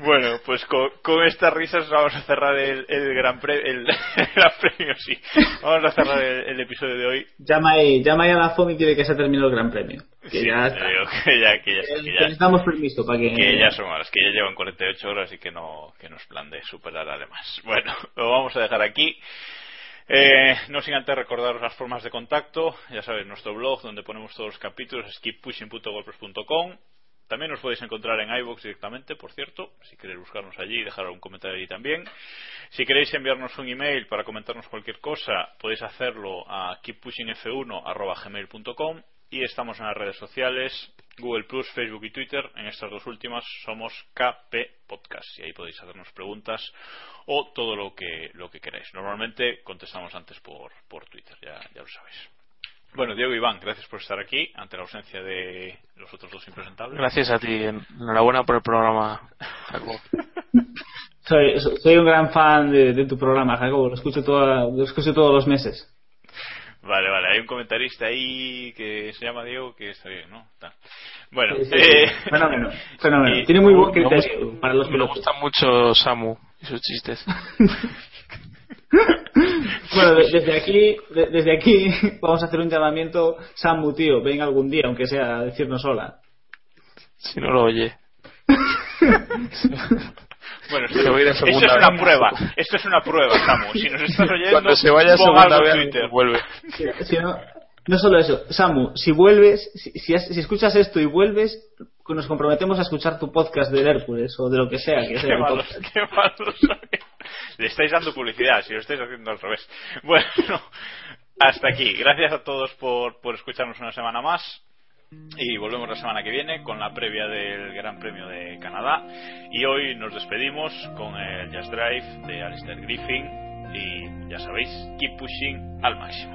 Bueno, pues con, con estas risas vamos a cerrar el, el gran premio, el, el gran premio, sí. Vamos a cerrar el, el episodio de hoy. Llama ahí, llama ahí a la FOM y dice que se ha terminado el Gran Premio. Que Sí, ya está. digo que ya, que ya, Que que ya, necesitamos permiso para que... que ya son horas, que ya llevan 48 horas y que no, que no es plan de superar además. Bueno, lo vamos a dejar aquí. Eh, no sin antes recordaros las formas de contacto, ya sabéis, nuestro blog donde ponemos todos los capítulos es keeppushing.wordpress.com. También nos podéis encontrar en iVoox directamente, por cierto, si queréis buscarnos allí y dejar algún comentario allí también. Si queréis enviarnos un email para comentarnos cualquier cosa, podéis hacerlo a keeppushingf1.gmail.com y estamos en las redes sociales, Google Plus, Facebook y Twitter. En estas dos últimas somos KP Podcast y ahí podéis hacernos preguntas o todo lo que lo que queráis. Normalmente contestamos antes por, por Twitter, ya, ya lo sabéis. Bueno, Diego Iván, gracias por estar aquí ante la ausencia de los otros dos impresentables. Gracias a ti. Enhorabuena por el programa, Jacob. Soy, soy un gran fan de, de tu programa, Jacobo. Lo escucho, toda, lo escucho todos los meses. Vale, vale, hay un comentarista ahí que se llama Diego que está bien, ¿no? Está. Bueno, Sí, sí, eh. Fenómeno, fenómeno. y- Tiene muy buen Me criterio gusta- para los Me pilotos. gusta mucho Samu y sus chistes. Bueno, de- desde aquí, de- desde aquí vamos a hacer un llamamiento. Samu, tío, ven algún día, aunque sea a decirnos hola. Si no lo oye. bueno, Se va a ir a esto, segunda esto es una vez. prueba, esto es una prueba, Samu. Si nos estás oyendo, Cuando se vaya segunda vez, Twitter. vuelve. Si, si no, no solo eso, Samu, si vuelves, si, si escuchas esto y vuelves, nos comprometemos a escuchar tu podcast del Hércules o de lo que sea que sea Qué malos, qué malos. Le estáis dando publicidad, si lo estáis haciendo al revés. Bueno, hasta aquí. Gracias a todos por, por escucharnos una semana más. Y volvemos la semana que viene con la previa del Gran Premio de Canadá. Y hoy nos despedimos con el Jazz Drive de Alistair Griffin. Y ya sabéis, keep pushing al máximo.